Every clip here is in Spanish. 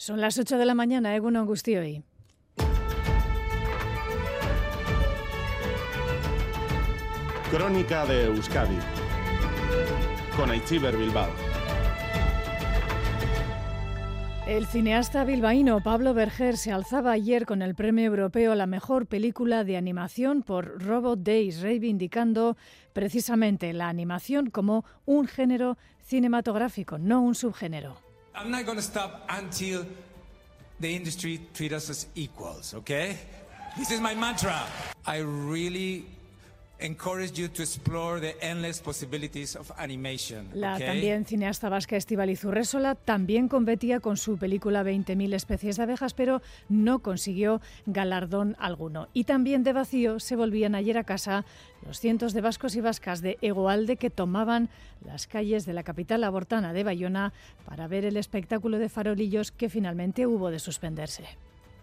Son las 8 de la mañana, Egun hoy. Crónica de Euskadi con Aichiber Bilbao. El cineasta bilbaíno Pablo Berger se alzaba ayer con el premio europeo a la mejor película de animación por Robot Days, reivindicando precisamente la animación como un género cinematográfico, no un subgénero. I'm not to stop until the industry treat us as equals, okay? This is my mantra. I really La también cineasta vasca Estíbaliz Urresola también competía con su película 20.000 especies de abejas, pero no consiguió galardón alguno. Y también de vacío se volvían ayer a casa los cientos de vascos y vascas de Egoalde que tomaban las calles de la capital abortana de Bayona para ver el espectáculo de farolillos que finalmente hubo de suspenderse.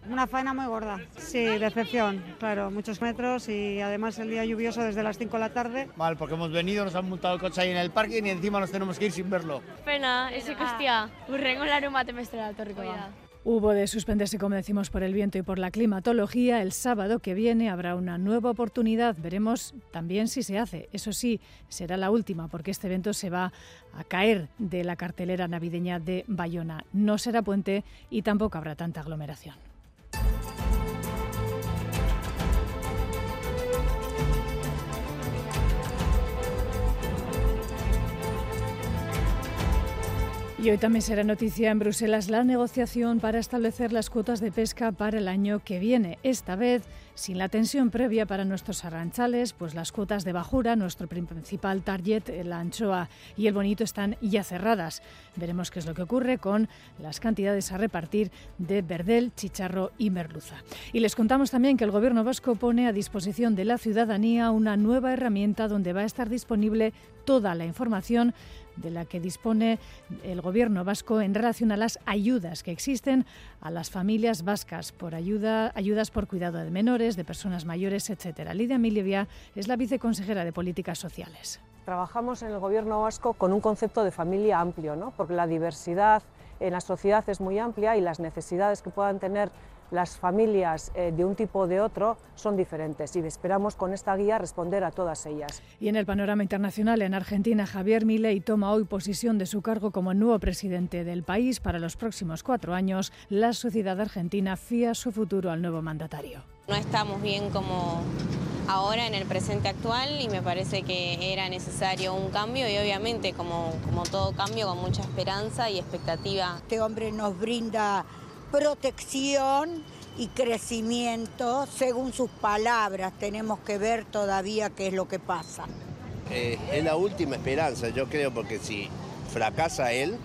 Una faena muy gorda. Sí, decepción, claro, muchos metros y además el día lluvioso desde las 5 de la tarde. Mal, porque hemos venido, nos han montado el coche ahí en el parque y encima nos tenemos que ir sin verlo. Pena, ese hostia, urrengo emestera etorriko da. Hubo de suspenderse, como decimos, por el viento y por la climatología. El sábado que viene habrá una nueva oportunidad. Veremos también si se hace. Eso sí, será la última, porque este evento se va a caer de la cartelera navideña de Bayona. No será puente y tampoco habrá tanta aglomeración. Y hoy también será noticia en Bruselas la negociación para establecer las cuotas de pesca para el año que viene. Esta vez sin la tensión previa para nuestros arranchales, pues las cuotas de bajura, nuestro principal target, la anchoa y el bonito, están ya cerradas. Veremos qué es lo que ocurre con las cantidades a repartir de verdel, chicharro y merluza. Y les contamos también que el Gobierno vasco pone a disposición de la ciudadanía una nueva herramienta donde va a estar disponible toda la información de la que dispone el Gobierno vasco en relación a las ayudas que existen a las familias vascas por ayuda, ayudas por cuidado de menores, de personas mayores, etcétera. Lidia Milivia es la viceconsejera de Políticas Sociales. Trabajamos en el Gobierno vasco con un concepto de familia amplio, ¿no? porque la diversidad en la sociedad es muy amplia y las necesidades que puedan tener las familias eh, de un tipo o de otro son diferentes y esperamos con esta guía responder a todas ellas. Y en el panorama internacional, en Argentina, Javier Milei toma hoy posesión de su cargo como nuevo presidente del país. Para los próximos cuatro años, la sociedad argentina fía su futuro al nuevo mandatario. No estamos bien como ahora en el presente actual y me parece que era necesario un cambio y obviamente como, como todo cambio con mucha esperanza y expectativa. Este hombre nos brinda protección y crecimiento según sus palabras. Tenemos que ver todavía qué es lo que pasa. Eh, es la última esperanza, yo creo, porque si fracasa él,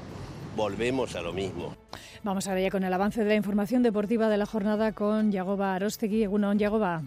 volvemos a lo mismo. Vamos ahora ya con el avance de la información deportiva de la jornada con Yagoba Arostegui. Egunon, Yagoba.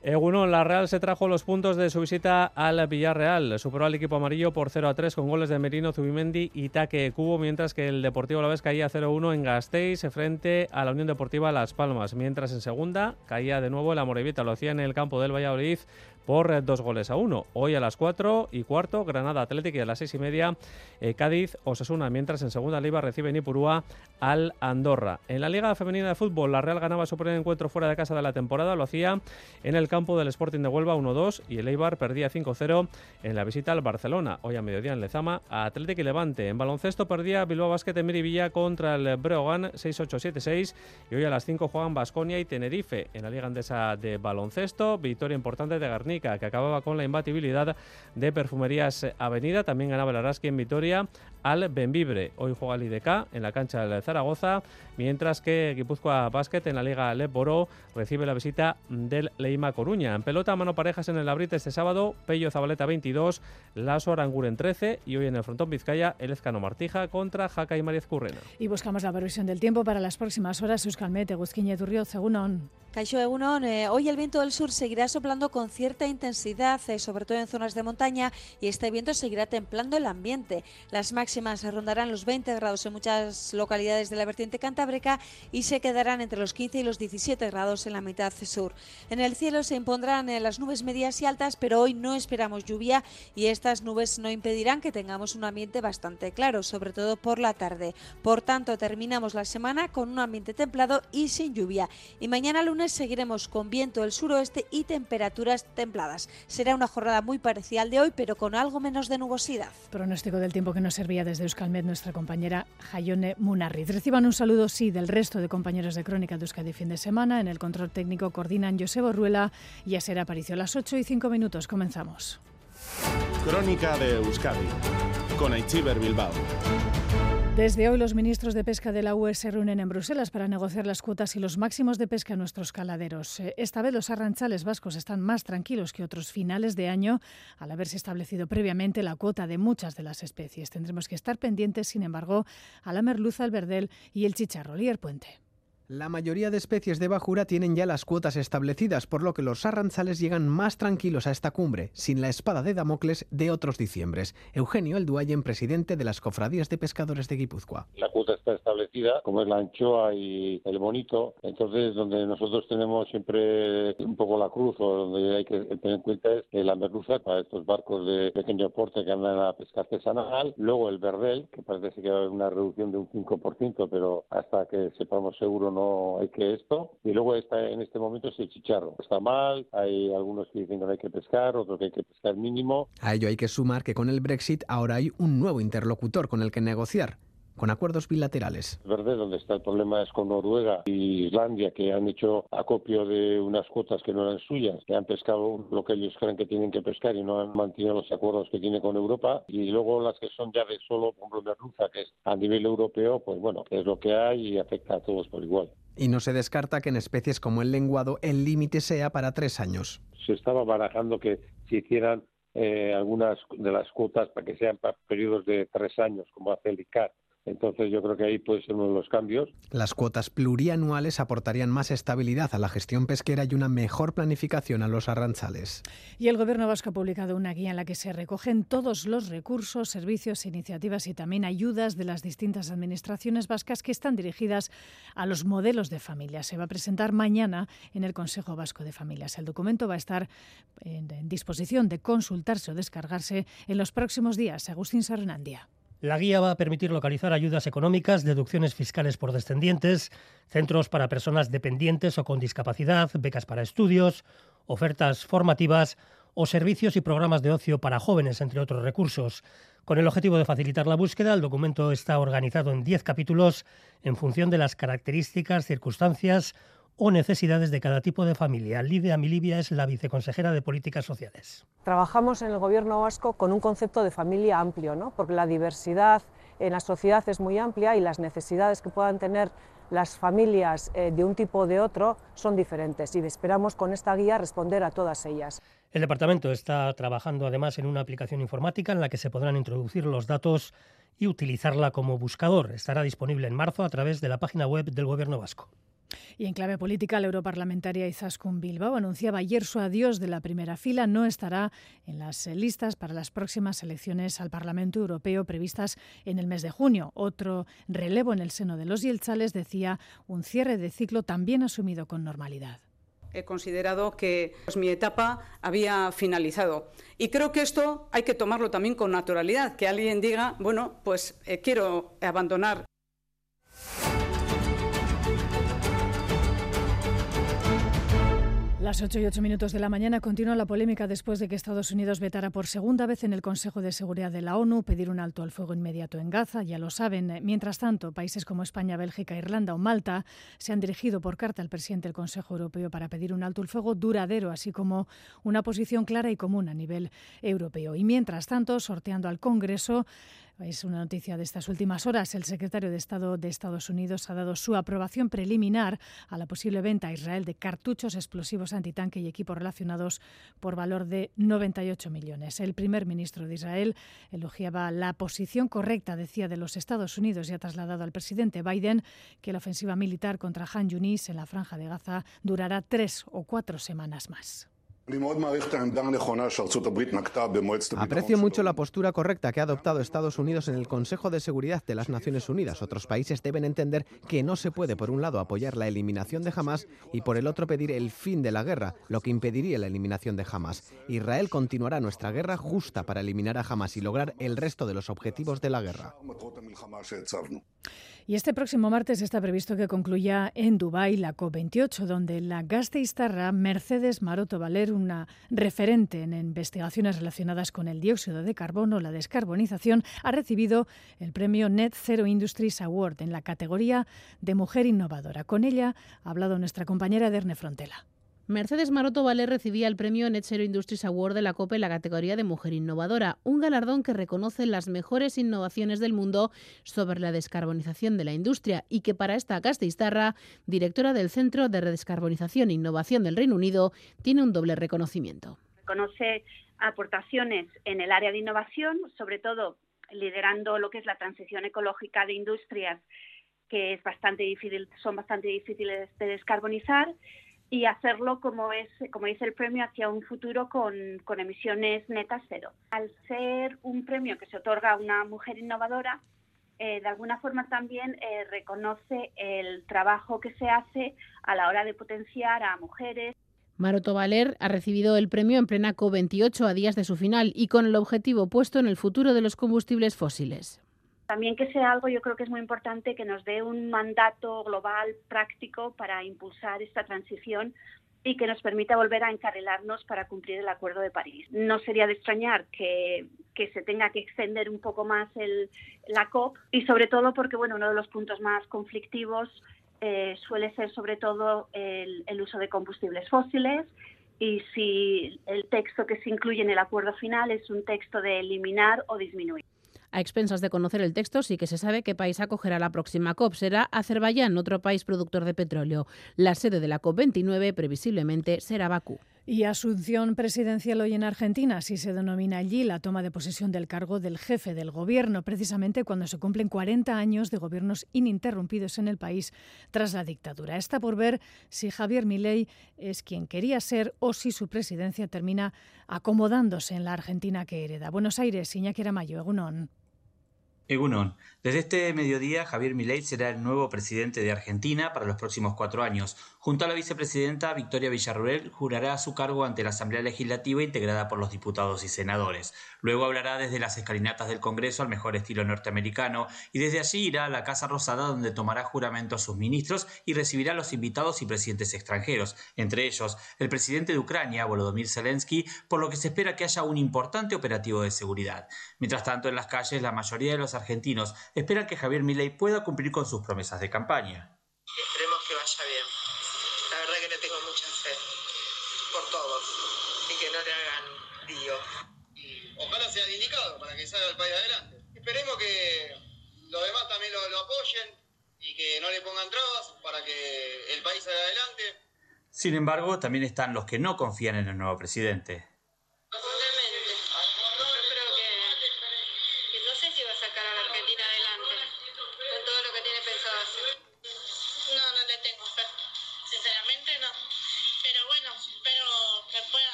Egunon, la Real se trajo los puntos de su visita al Villarreal. Superó al equipo amarillo por 0 a 3 con goles de Merino, Zubimendi y Taque Cubo, mientras que el Deportivo Alavés caía 0-1 en Gasteiz frente a la Unión Deportiva Las Palmas. Mientras en segunda caía de nuevo el Amorevita, lo hacía en el campo del Valladolid por dos goles a uno. Hoy a las 4 y cuarto, Granada Atlético y a las seis y media, eh, Cádiz Osasuna, mientras en segunda liga recibe Nipurúa al Andorra. En la Liga Femenina de Fútbol, la Real ganaba su primer encuentro fuera de casa de la temporada, lo hacía en el campo del Sporting de Huelva 1-2 y el Eibar perdía 5-0 en la visita al Barcelona. Hoy a mediodía en Lezama, Atlético y Levante. En baloncesto perdía Bilbao Basket en Miribilla contra el Breogán 6-8-7-6 y hoy a las 5 juegan Basconia y Tenerife en la Liga Andesa de Baloncesto. Victoria importante de Garnica que acababa con la imbatibilidad de Perfumerías Avenida. También ganaba el Araski en Vitoria al Benvibre. Hoy juega el IDK en la cancha del Zaragoza, mientras que Guipúzcoa Basket en la Liga Leporo recibe la visita del Leima Coruña. En pelota, mano parejas en el Abrite este sábado, Pello Zabaleta 22, Laso Aranguren 13 y hoy en el frontón Vizcaya, el Ezcano Martija contra Jaca y Mariez Currena. Y buscamos la previsión del tiempo para las próximas horas. Euskalmet, Eguzquiñe, Turrio, Segunón. Caixo Egunon, eh, hoy el viento del sur seguirá soplando con cierta intensidad, eh, sobre todo en zonas de montaña, y este viento seguirá templando el ambiente. Las máximas máximas rondarán los 20 grados en muchas localidades de la vertiente cantábrica y se quedarán entre los 15 y los 17 grados en la mitad sur. En el cielo se impondrán eh, las nubes medias y altas, pero hoy no esperamos lluvia y estas nubes no impedirán que tengamos un ambiente bastante claro, sobre todo por la tarde. Por tanto, terminamos la semana con un ambiente templado y sin lluvia. Y mañana lunes seguiremos con viento del suroeste y temperaturas templadas. Será una jornada muy parecida al de hoy, pero con algo menos de nubosidad. Pronóstico del tiempo que nos servía desde Euskalmet nuestra compañera Jayone Munarriz. Reciban un saludo, sí, del resto de compañeros de Crónica de Euskadi fin de semana. En el control técnico coordinan Josebo Ruela y a ser Aparicio las 8 y 5 minutos. Comenzamos. Crónica de Euskadi con Aichiber Bilbao. Desde hoy los ministros de pesca de la UE se reúnen en Bruselas para negociar las cuotas y los máximos de pesca en nuestros caladeros. Eh, esta vez los arranchales vascos están más tranquilos que otros finales de año al haberse establecido previamente la cuota de muchas de las especies. Tendremos que estar pendientes, sin embargo, a la merluza, el verdel y el chicharro. Lier Puente. La mayoría de especies de bajura tienen ya las cuotas establecidas, por lo que los arranzales llegan más tranquilos a esta cumbre, sin la espada de Damocles de otros diciembres. Eugenio Elduayen, presidente de las cofradías de pescadores de Guipúzcoa. La cuota está establecida, como es la anchoa y el bonito, entonces donde nosotros tenemos siempre un poco la cruz o donde hay que tener en cuenta es la merluza para estos barcos de pequeño porte que andan a pesca artesanal, luego el verdel, que parece que va a haber una reducción de un 5%, pero hasta que sepamos seguro no hay que esto. Y luego está en este momento es el chicharro. Está mal, hay algunos que dicen que no hay que pescar, otros que hay que pescar mínimo. A ello hay que sumar que con el Brexit ahora hay un nuevo interlocutor con el que negociar con acuerdos bilaterales. Verde, donde está el problema es con Noruega y Islandia, que han hecho acopio de unas cuotas que no eran suyas, que han pescado lo que ellos creen que tienen que pescar y no han mantenido los acuerdos que tiene con Europa. Y luego las que son ya de solo, por ejemplo, merluza, que es a nivel europeo, pues bueno, es lo que hay y afecta a todos por igual. Y no se descarta que en especies como el lenguado el límite sea para tres años. Se estaba barajando que se hicieran eh, algunas de las cuotas para que sean para periodos de tres años, como hace el ICAR entonces yo creo que ahí puede ser uno de los cambios. Las cuotas plurianuales aportarían más estabilidad a la gestión pesquera y una mejor planificación a los arranchales. Y el Gobierno vasco ha publicado una guía en la que se recogen todos los recursos, servicios, iniciativas y también ayudas de las distintas administraciones vascas que están dirigidas a los modelos de familia. Se va a presentar mañana en el Consejo Vasco de Familias. El documento va a estar en, disposición de consultarse o descargarse en los próximos días. Agustín Sarrenandia. La guía va a permitir localizar ayudas económicas, deducciones fiscales por descendientes, centros para personas dependientes o con discapacidad, becas para estudios, ofertas formativas o servicios y programas de ocio para jóvenes, entre otros recursos. Con el objetivo de facilitar la búsqueda, el documento está organizado en 10 capítulos en función de las características, circunstancias o necesidades de cada tipo de familia. Lidia Milivia es la viceconsejera de Políticas Sociales. Trabajamos en el Gobierno vasco con un concepto de familia amplio, ¿no? porque la diversidad en la sociedad es muy amplia y las necesidades que puedan tener las familias eh, de un tipo o de otro son diferentes y esperamos con esta guía responder a todas ellas. El departamento está trabajando además en una aplicación informática en la que se podrán introducir los datos y utilizarla como buscador. Estará disponible en marzo a través de la página web del Gobierno vasco. Y en clave política, la europarlamentaria Izaskun Bilbao anunciaba ayer su adiós de la primera fila. No estará en las listas para las próximas elecciones al Parlamento Europeo previstas en el mes de junio. Otro relevo en el seno de los Yelchales decía un cierre de ciclo también asumido con normalidad he considerado que pues, mi etapa había finalizado. Y creo que esto hay que tomarlo también con naturalidad, que alguien diga, bueno, pues eh, quiero abandonar Las 8 y 8 minutos de la mañana continúa la polémica después de que Estados Unidos vetara por segunda vez en el Consejo de Seguridad de la ONU pedir un alto al fuego inmediato en Gaza. Ya lo saben. Mientras tanto, países como España, Bélgica, Irlanda o Malta se han dirigido por carta al presidente del Consejo Europeo para pedir un alto al fuego duradero, así como una posición clara y común a nivel europeo. Y mientras tanto, sorteando al Congreso, es una noticia de estas últimas horas. El secretario de Estado de Estados Unidos ha dado su aprobación preliminar a la posible venta a Israel de cartuchos explosivos antitanque y equipos relacionados por valor de 98 millones. El primer ministro de Israel elogiaba la posición correcta, decía, de los Estados Unidos y ha trasladado al presidente Biden que la ofensiva militar contra Han Yunis en la franja de Gaza durará tres o cuatro semanas más. Aprecio mucho la postura correcta que ha adoptado Estados Unidos en el Consejo de Seguridad de las Naciones Unidas. Otros países deben entender que no se puede, por un lado, apoyar la eliminación de Hamas y, por el otro, pedir el fin de la guerra, lo que impediría la eliminación de Hamas. Israel continuará nuestra guerra justa para eliminar a Hamas y lograr el resto de los objetivos de la guerra. Y este próximo martes está previsto que concluya en Dubái la COP28, donde la gasteiztarra Mercedes Maroto Valer, una referente en investigaciones relacionadas con el dióxido de carbono, la descarbonización, ha recibido el premio Net Zero Industries Award en la categoría de Mujer Innovadora. Con ella ha hablado nuestra compañera Derne Frontela. Mercedes Maroto Valer recibía el premio Net Zero Industries Award de la COPE en la categoría de Mujer Innovadora, un galardón que reconoce las mejores innovaciones del mundo sobre la descarbonización de la industria y que para esta Castellistarra, directora del Centro de Redescarbonización e Innovación del Reino Unido, tiene un doble reconocimiento. Reconoce aportaciones en el área de innovación, sobre todo liderando lo que es la transición ecológica de industrias que es bastante difícil, son bastante difíciles de descarbonizar y hacerlo como es como dice el premio hacia un futuro con, emisiones netas cero. Al ser un premio que se otorga a una mujer innovadora, eh, de alguna forma también eh, reconoce el trabajo que se hace a la hora de potenciar a mujeres. Maroto Valer ha recibido el premio en plena COP28 a días de su final y con el objetivo puesto en el futuro de los combustibles fósiles. También que sea algo, yo creo que es muy importante que nos dé un mandato global práctico para impulsar esta transición y que nos permita volver a encarrilarnos para cumplir el Acuerdo de París. No sería de extrañar que, se tenga que extender un poco más el, la COP y sobre todo porque bueno, uno de los puntos más conflictivos eh, suele ser sobre todo el uso de combustibles fósiles y si el texto que se incluye en el acuerdo final es un texto de eliminar o disminuir. A expensas de conocer el texto, sí que se sabe qué país acogerá la próxima COP. Será Azerbaiyán, otro país productor de petróleo. La sede de la COP29 previsiblemente será Bakú. Y asunción presidencial hoy en Argentina, si se denomina allí la toma de posesión del cargo del jefe del gobierno, precisamente cuando se cumplen 40 años de gobiernos ininterrumpidos en el país tras la dictadura. Está por ver si Javier Milei es quien quería ser o si su presidencia termina acomodándose en la Argentina que hereda. Buenos Aires, Iñaki Mayo, Egunon. Egunon, desde este mediodía Javier Milei será el nuevo presidente de Argentina para los próximos cuatro años. Junto a la vicepresidenta Victoria Villarruel jurará su cargo ante la Asamblea Legislativa integrada por los diputados y senadores. Luego hablará desde las escalinatas del Congreso al mejor estilo norteamericano y desde allí irá a la Casa Rosada donde tomará juramento a sus ministros y recibirá a los invitados y presidentes extranjeros, entre ellos el presidente de Ucrania, Volodymyr Zelensky, por lo que se espera que haya un importante operativo de seguridad. Mientras tanto, en las calles la mayoría de los argentinos esperan que Javier Milei pueda cumplir con sus promesas de campaña. Esperemos que vaya bien. La verdad que le tengo mucha fe por todos y que no le hagan lío. ojalá sea el indicado para que salga el país adelante. Esperemos que los demás también lo, lo apoyen y que no le pongan trabas para que el país salga adelante. Sin embargo, también están los que no confían en el nuevo presidente.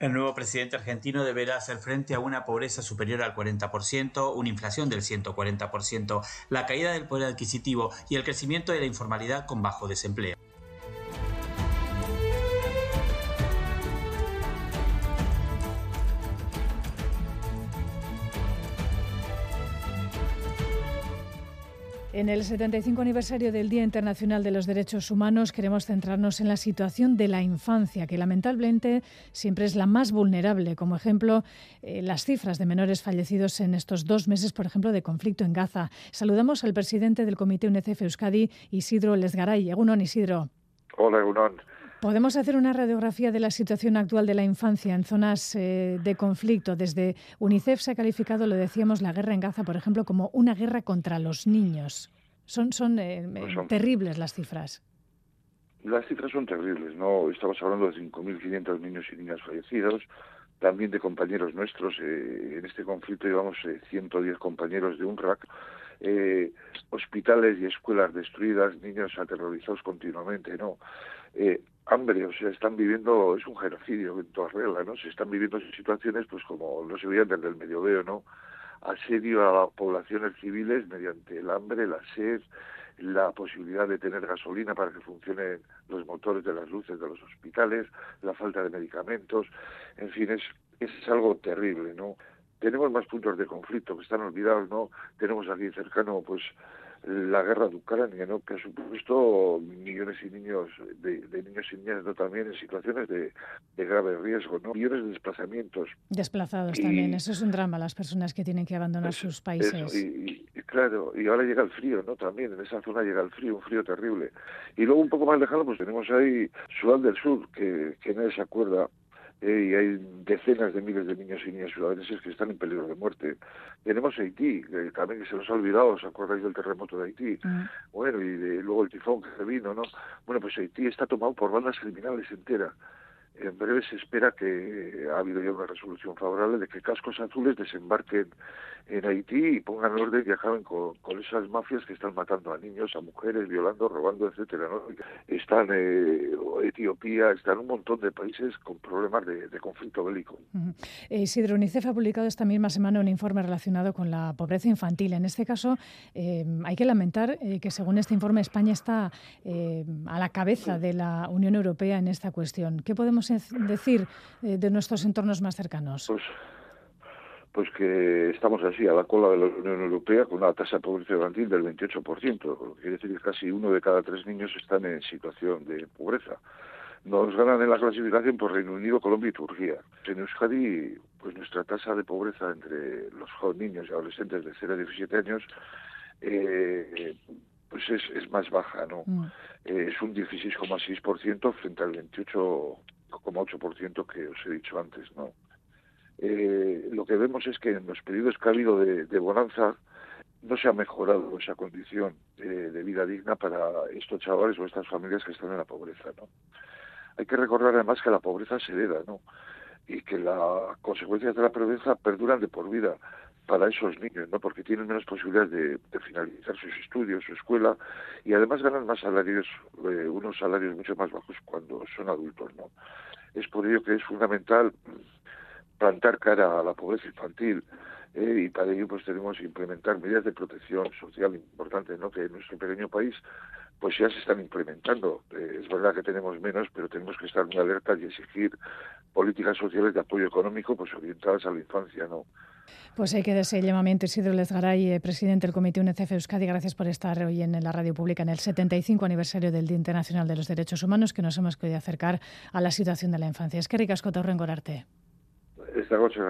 El nuevo presidente argentino deberá hacer frente a una pobreza superior al 40%, una inflación del 140%, la caída del poder adquisitivo y el crecimiento de la informalidad con bajo desempleo. En el 75 aniversario del Día Internacional de los Derechos Humanos queremos centrarnos en la situación de la infancia, que lamentablemente siempre es la más vulnerable. Como ejemplo, eh, las cifras de menores fallecidos en estos dos meses, por ejemplo, de conflicto en Gaza. Saludamos al presidente del Comité UNICEF Euskadi, Isidro Lesgaray. Egunon, Isidro. Hola, Egunon. ¿Podemos hacer una radiografía de la situación actual de la infancia en zonas eh, de conflicto? Desde UNICEF se ha calificado, lo decíamos, la guerra en Gaza, por ejemplo, como una guerra contra los niños. Son, son, eh, pues terribles las cifras. Las cifras son terribles, ¿no? Estamos hablando de 5.500 niños y niñas fallecidos, también de compañeros nuestros. Eh, en este conflicto llevamos 110 compañeros de UNRAC eh, hospitales y escuelas destruidas, niños aterrorizados continuamente, ¿no? Eh, hambre, o sea, están viviendo, es un genocidio en toda regla, ¿no? Se están viviendo situaciones, pues como no se veían desde el mediodeo, ¿no? Asedio a poblaciones civiles mediante el hambre, la sed, la posibilidad de tener gasolina para que funcionen los motores de las luces de los hospitales, la falta de medicamentos, en fin, es, es algo terrible, ¿no? Tenemos más puntos de conflicto que están olvidados, ¿no? Tenemos aquí cercano, pues, la guerra de Ucrania, ¿no? que ha supuesto millones y niños de, niños y niñas ¿no? también en situaciones de, grave riesgo, ¿no? millones de desplazamientos. Desplazados también, eso es un drama, las personas que tienen que abandonar sus países. y, claro, y ahora llega el frío, ¿no? También en esa zona llega el frío, un frío terrible. Y luego un poco más lejano, pues tenemos ahí Sudán del Sur, que, que nadie se acuerda, eh, y hay decenas de miles de niños y niñas sudaneses que están en peligro de muerte. Tenemos Haití, que también se nos ha olvidado, ¿os acordáis del terremoto de Haití? Mm. Bueno, y luego el tifón que vino, ¿no? Bueno, pues Haití está tomado por bandas criminales enteras en breve se espera que ha habido ya una resolución favorable de que cascos azules desembarquen en Haití y pongan orden y acaben con, esas mafias que están matando a niños, a mujeres, violando, robando, etcétera. ¿no? Están eh, Etiopía, están un montón de países con problemas de, conflicto bélico. Eh, Isidro UNICEF ha publicado esta misma semana un informe relacionado con la pobreza infantil. En este caso, eh, hay que lamentar que según este informe España está a la cabeza de la Unión Europea en esta cuestión. ¿Qué podemos decir eh, de nuestros entornos más cercanos? Pues, pues que estamos así, a la cola de la Unión Europea, con una tasa de pobreza infantil del 28%. Quiere decir que casi uno de cada tres niños están en situación de pobreza. Nos ganan en la clasificación por Reino Unido, Colombia y Turquía. En Euskadi, pues nuestra tasa de pobreza entre los niños y adolescentes de 0 a 17 años eh, pues es, es más baja, ¿no? Mm. Eh, es un 16,6% frente al 28 8% que os he dicho antes, ¿no? Eh, lo que vemos es que en los periodos que ha habido de, bonanza no se ha mejorado esa condición de vida digna para estos chavales o estas familias que están en la pobreza, ¿no? Hay que recordar además que la pobreza se hereda, ¿no? Y que las consecuencias de la pobreza perduran de por vida para esos niños, ¿no? Porque tienen menos posibilidades de, finalizar sus estudios, su escuela, y además ganan más salarios, eh, unos salarios mucho más bajos cuando son adultos, ¿no? Es por ello que es fundamental plantar cara a la pobreza infantil eh, y para ello pues tenemos que implementar medidas de protección social importantes, ¿no? Que en nuestro pequeño país pues ya se están implementando. Eh, es verdad que tenemos menos, pero tenemos que estar muy alertas y exigir políticas sociales de apoyo económico pues orientadas a la infancia, ¿no? Pues hay que dar ese llamamiento. Isidro Lezgaray, eh, presidente del Comité UNICEF Euskadi, gracias por estar hoy en la radio pública en el 75 aniversario del Día Internacional de los Derechos Humanos, que nos hemos podido acercar a la situación de la infancia. Es que ricasco gorarte. Esta noche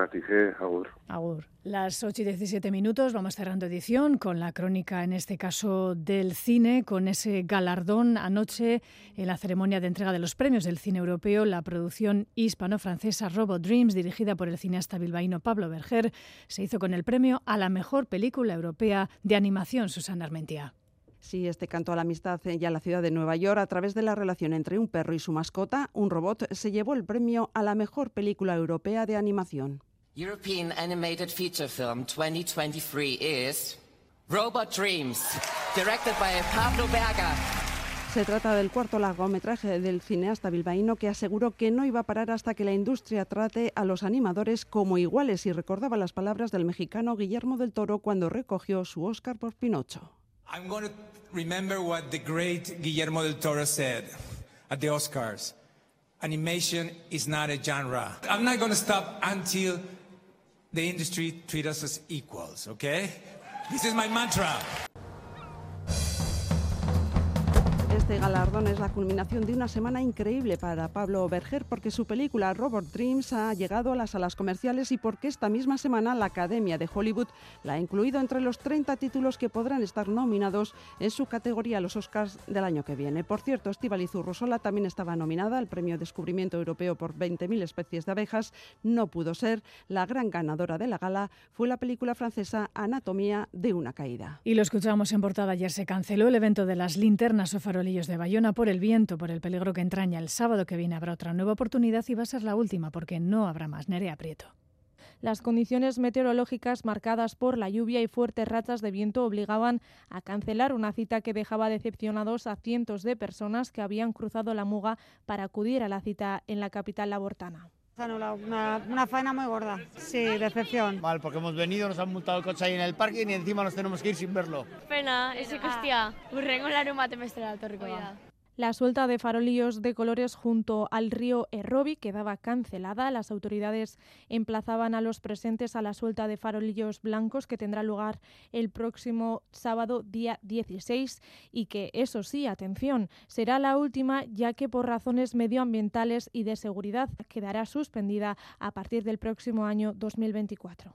agur. Agur. Las 8 y 17 minutos, vamos cerrando edición con la crónica, en este caso del cine, con ese galardón anoche en la ceremonia de entrega de los premios del cine europeo, la producción hispano-francesa Robot Dreams, dirigida por el cineasta bilbaíno Pablo Berger, se hizo con el premio a la mejor película europea de animación, Susana Armentia. Sí, este canto a la amistad y a la ciudad de Nueva York a través de la relación entre un perro y su mascota, un robot, se llevó el premio a la mejor película europea de animación. European Animated Feature Film 2023 is Robot Dreams, directed by Pablo Berger. Se trata del cuarto largometraje del cineasta bilbaíno que aseguró que no iba a parar hasta que la industria trate a los animadores como iguales y recordaba las palabras del mexicano Guillermo del Toro cuando recogió su Oscar por Pinocho. I'm going to remember what the great Guillermo del Toro said at the Oscars. Animation is not a genre. I'm not going to stop until the industry treats us as equals, okay? This is my mantra. Este galardón es la culminación de una semana increíble para Pablo Berger porque su película Robot Dreams ha llegado a las salas comerciales y porque esta misma semana la Academia de Hollywood la ha incluido entre los 30 títulos que podrán estar nominados en su categoría a los Oscars del año que viene. Por cierto, Estivaliz Urrosola también estaba nominada al Premio Descubrimiento Europeo por 20.000 especies de abejas. No pudo ser. La gran ganadora de la gala fue la película francesa Anatomía de una caída. Y lo escuchamos en portada ayer. Se canceló el evento de las linternas o farolillos de Bayona por el viento, por el peligro que entraña. El sábado que viene habrá otra nueva oportunidad y va a ser la última porque no habrá más. Nerea Prieto. Las condiciones meteorológicas marcadas por la lluvia y fuertes rachas de viento obligaban a cancelar una cita que dejaba decepcionados a cientos de personas que habían cruzado la Muga para acudir a la cita en la capital labortana. Una, una faena muy gorda, sí, decepción. Mal, porque hemos venido, nos han montado el coche ahí en el parque y encima nos tenemos que ir sin verlo. Pena, ese hostia, urrengo larun bat emestera datorriko da. La suelta de farolillos de colores junto al río Errobi quedaba cancelada. Las autoridades emplazaban a los presentes a la suelta de farolillos blancos que tendrá lugar el próximo sábado día 16 y que, eso sí, atención, será la última ya que por razones medioambientales y de seguridad quedará suspendida a partir del próximo año 2024.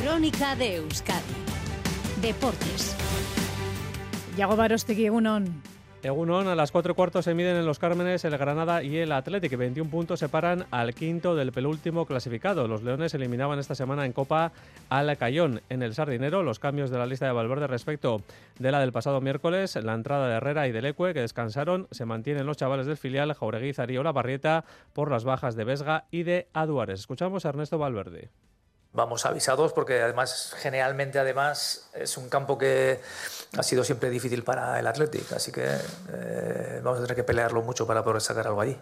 Crónica de Euskadi. Deportes. Yago Barostegui, Egunon. Egunon, a las cuatro y cuarto se miden en los Cármenes el Granada y el Athletic. 21 puntos separan al quinto del penúltimo clasificado. Los Leones eliminaban esta semana en Copa al Cayón. En el Sardinero, los cambios de la lista de Valverde respecto de la del pasado miércoles, la entrada de Herrera y del Ecue, que descansaron, se mantienen los chavales del filial Jauregui, Zarí La Barrieta por las bajas de Vesga y de Aduares. Escuchamos a Ernesto Valverde vamos avisados porque además generalmente además es un campo que ha sido siempre difícil para el Athletic, así que eh, vamos a tener que pelearlo mucho para poder sacar algo allí.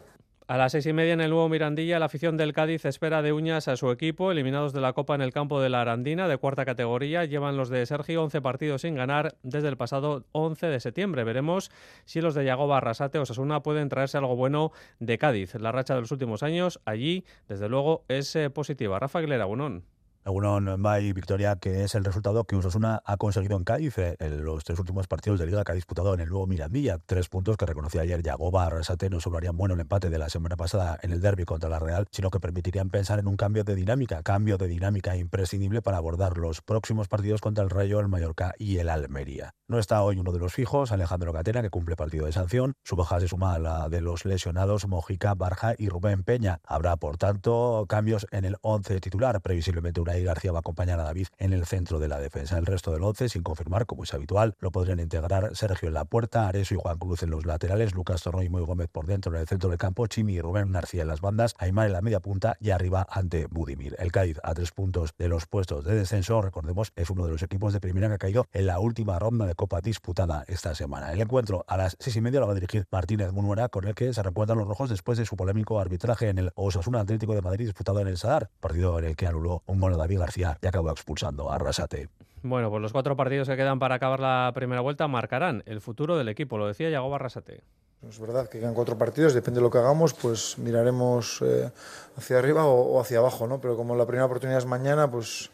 A las seis y media en el nuevo Mirandilla, la afición del Cádiz espera de uñas a su equipo, eliminados de la Copa en el campo de la Arandina, de cuarta categoría. Llevan los de Sergio 11 partidos sin ganar desde el pasado 11 de septiembre. Veremos si los de Yagoba, Arrasate o Osasuna pueden traerse algo bueno de Cádiz. La racha de los últimos años allí, desde luego, es eh, positiva. Rafa Aguilera, Bunón. Algunos May victoria que es el resultado que Osasuna ha conseguido en Cádiz eh, en los tres últimos partidos de liga que ha disputado en el nuevo Mirandilla. Tres puntos que reconocía ayer Yagoba Arrasate no solo harían bueno el empate de la semana pasada en el derby contra la Real, sino que permitirían pensar en un cambio de dinámica, cambio de dinámica imprescindible para abordar los próximos partidos contra el Rayo, el Mallorca y el Almería. No está hoy uno de los fijos, Alejandro Catena, que cumple partido de sanción. Su baja se suma a la de los lesionados Mojica, Barja y Rubén Peña. Habrá, por tanto, cambios en el 11 titular. Previsiblemente una García va a acompañar a David en el centro de la defensa. El resto del 11, sin confirmar, como es habitual, lo podrían integrar Sergio en la puerta, Areso y Juan Cruz en los laterales, Lucas Torno y Muy Gómez por dentro en el centro del campo, Chimi y Rubén Narcía en las bandas, Aymar en la media punta y arriba ante Budimir. El Cádiz a tres puntos de los puestos de descenso, recordemos, es uno de los equipos de primera que ha caído en la última ronda de Copa disputada esta semana. El encuentro a las seis y media lo va a dirigir Martínez Munuera, con el que se recuerdan los rojos después de su polémico arbitraje en el Osasuna Atlético de Madrid disputado en el Sadar, partido en el que anuló un mono David García y acabó expulsando a Arrasate. Bueno, pues los cuatro partidos que quedan para acabar la primera vuelta marcarán el futuro del equipo, lo decía Yago Arrasate. Es verdad que quedan cuatro partidos, depende de lo que hagamos, pues miraremos eh, hacia arriba o, hacia abajo, ¿no? Pero como la primera oportunidad es mañana, pues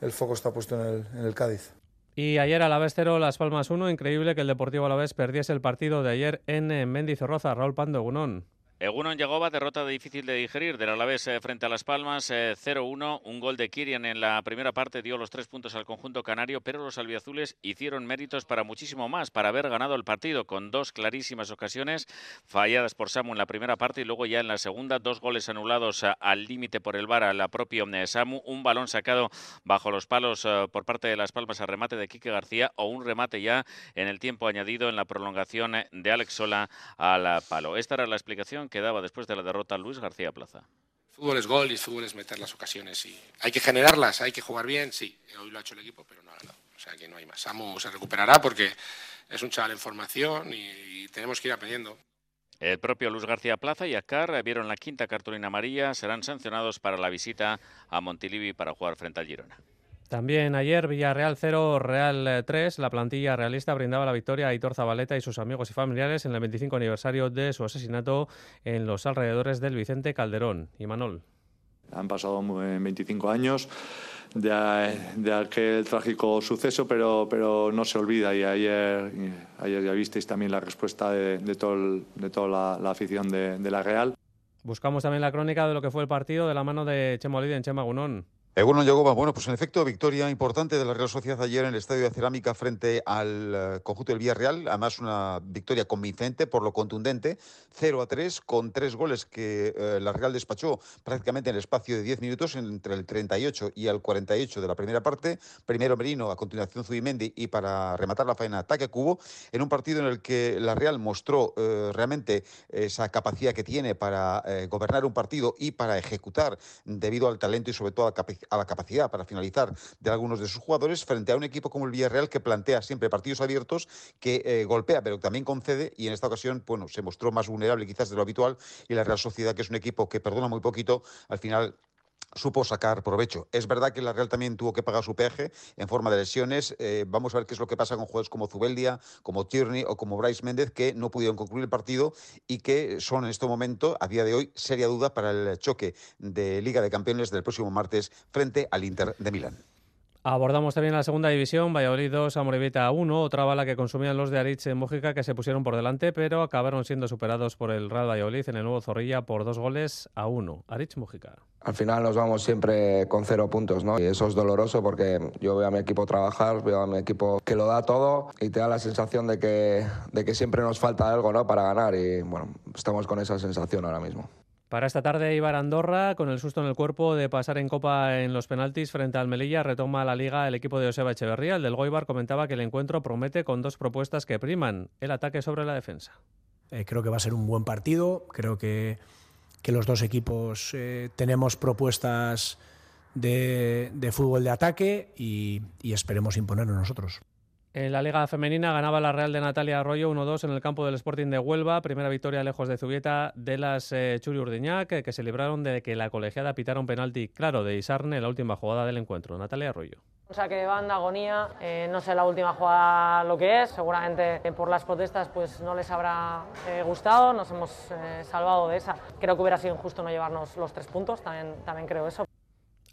el foco está puesto en el, en el Cádiz. Y ayer a la vez 0, Las Palmas 1. Increíble que el Deportivo a la vez perdiese el partido de ayer en Mendizorroza. Raúl Pando, Gunón. Egunon Yagoba, derrota difícil de digerir del Alavés eh, frente a Las Palmas, 0-1, eh, un gol de Kirian en la primera parte dio los tres puntos al conjunto canario, pero los albiazules hicieron méritos para muchísimo más, para haber ganado el partido con dos clarísimas ocasiones falladas por Samu en la primera parte y luego ya en la segunda, dos goles anulados eh, al límite por el VAR a la propia Samu, un balón sacado bajo los palos por parte de Las Palmas a remate de Quique García o un remate ya en el tiempo añadido en la prolongación de Alex Sola al palo. Esta era la explicación que daba después de la derrota Luis García Plaza. Fútbol es gol y fútbol es meter las ocasiones. Y hay que generarlas, hay que jugar bien, sí. Hoy lo ha hecho el equipo, pero no ha ganado. O sea que no hay más. Samu se recuperará porque es un chaval en formación y, tenemos que ir aprendiendo. El propio Luis García Plaza y Acar vieron la quinta cartulina amarilla, serán sancionados para la visita a Montilivi para jugar frente al Girona. También ayer Villarreal 0, Real 3. La plantilla realista brindaba la victoria a Hitor Zabaleta y sus amigos y familiares en el 25 aniversario de su asesinato en los alrededores del Vicente Calderón. Y Manol. Han pasado 25 años de, aquel trágico suceso, pero, pero no se olvida. Y ayer, ayer ya visteis también la respuesta de, todo de toda la, afición de, la Real. Buscamos también la crónica de lo que fue el partido de la mano de Chema Olide en Chema Gunón. Egunon Yagoba, bueno, pues en efecto, victoria importante de la Real Sociedad ayer en el Estadio de Cerámica frente al eh, conjunto del Villarreal, además una victoria convincente por lo contundente, 0 a 3, con tres goles que eh, la Real despachó prácticamente en el espacio de 10 minutos entre el 38 y el 48 de la primera parte, primero Merino, a continuación Zubimendi y para rematar la faena ataque cubo, en un partido en el que la Real mostró eh, realmente esa capacidad que tiene para gobernar un partido y para ejecutar debido al talento y sobre todo a la capacidad a la capacidad para finalizar de algunos de sus jugadores frente a un equipo como el Villarreal que plantea siempre partidos abiertos, que eh, golpea pero también concede y en esta ocasión bueno, se mostró más vulnerable quizás de lo habitual y la Real Sociedad, que es un equipo que perdona muy poquito, al final supo sacar provecho. Es verdad que la Real también tuvo que pagar su peaje en forma de lesiones. Eh, vamos a ver qué es lo que pasa con jugadores como Zubeldia, como Tierney o como Bryce Méndez, que no pudieron concluir el partido y que son en este momento, a día de hoy, seria duda para el choque de Liga de Campeones del próximo martes frente al Inter de Milán. Abordamos también la segunda división, Valladolid 2, Amorevita 1, otra bala que consumían los de Aritz en Mójica que se pusieron por delante, pero acabaron siendo superados por el Real Valladolid en el nuevo Zorrilla por dos goles a uno. Aritz Mójica. Al final nos vamos siempre con cero puntos, ¿no? Y eso es doloroso porque yo veo a mi equipo trabajar, veo a mi equipo que lo da todo y te da la sensación de que, de que siempre nos falta algo, ¿no? Para ganar y bueno, estamos con esa sensación ahora mismo. Para esta tarde, Ibar Andorra, con el susto en el cuerpo de pasar en Copa en los penaltis frente al Melilla, retoma la liga el equipo de Joseba Echeverría. El del Goibar comentaba que el encuentro promete con dos propuestas que priman el ataque sobre la defensa. Eh, creo que va a ser un buen partido. Creo que, que los dos equipos eh, tenemos propuestas de, fútbol de ataque y, y esperemos imponernos nosotros. En la Liga Femenina ganaba la Real de Natalia Arroyo 1-2 en el campo del Sporting de Huelva. Primera victoria lejos de Zubieta de las eh, Churi Urdiñac, que, se libraron de que la colegiada pitara un penalti claro de Isarne en la última jugada del encuentro. Natalia Arroyo. O sea que banda, agonía, eh, no sé la última jugada lo que es, seguramente eh, por las protestas pues no les habrá gustado, nos hemos salvado de esa. Creo que hubiera sido injusto no llevarnos los tres puntos, también, también creo eso.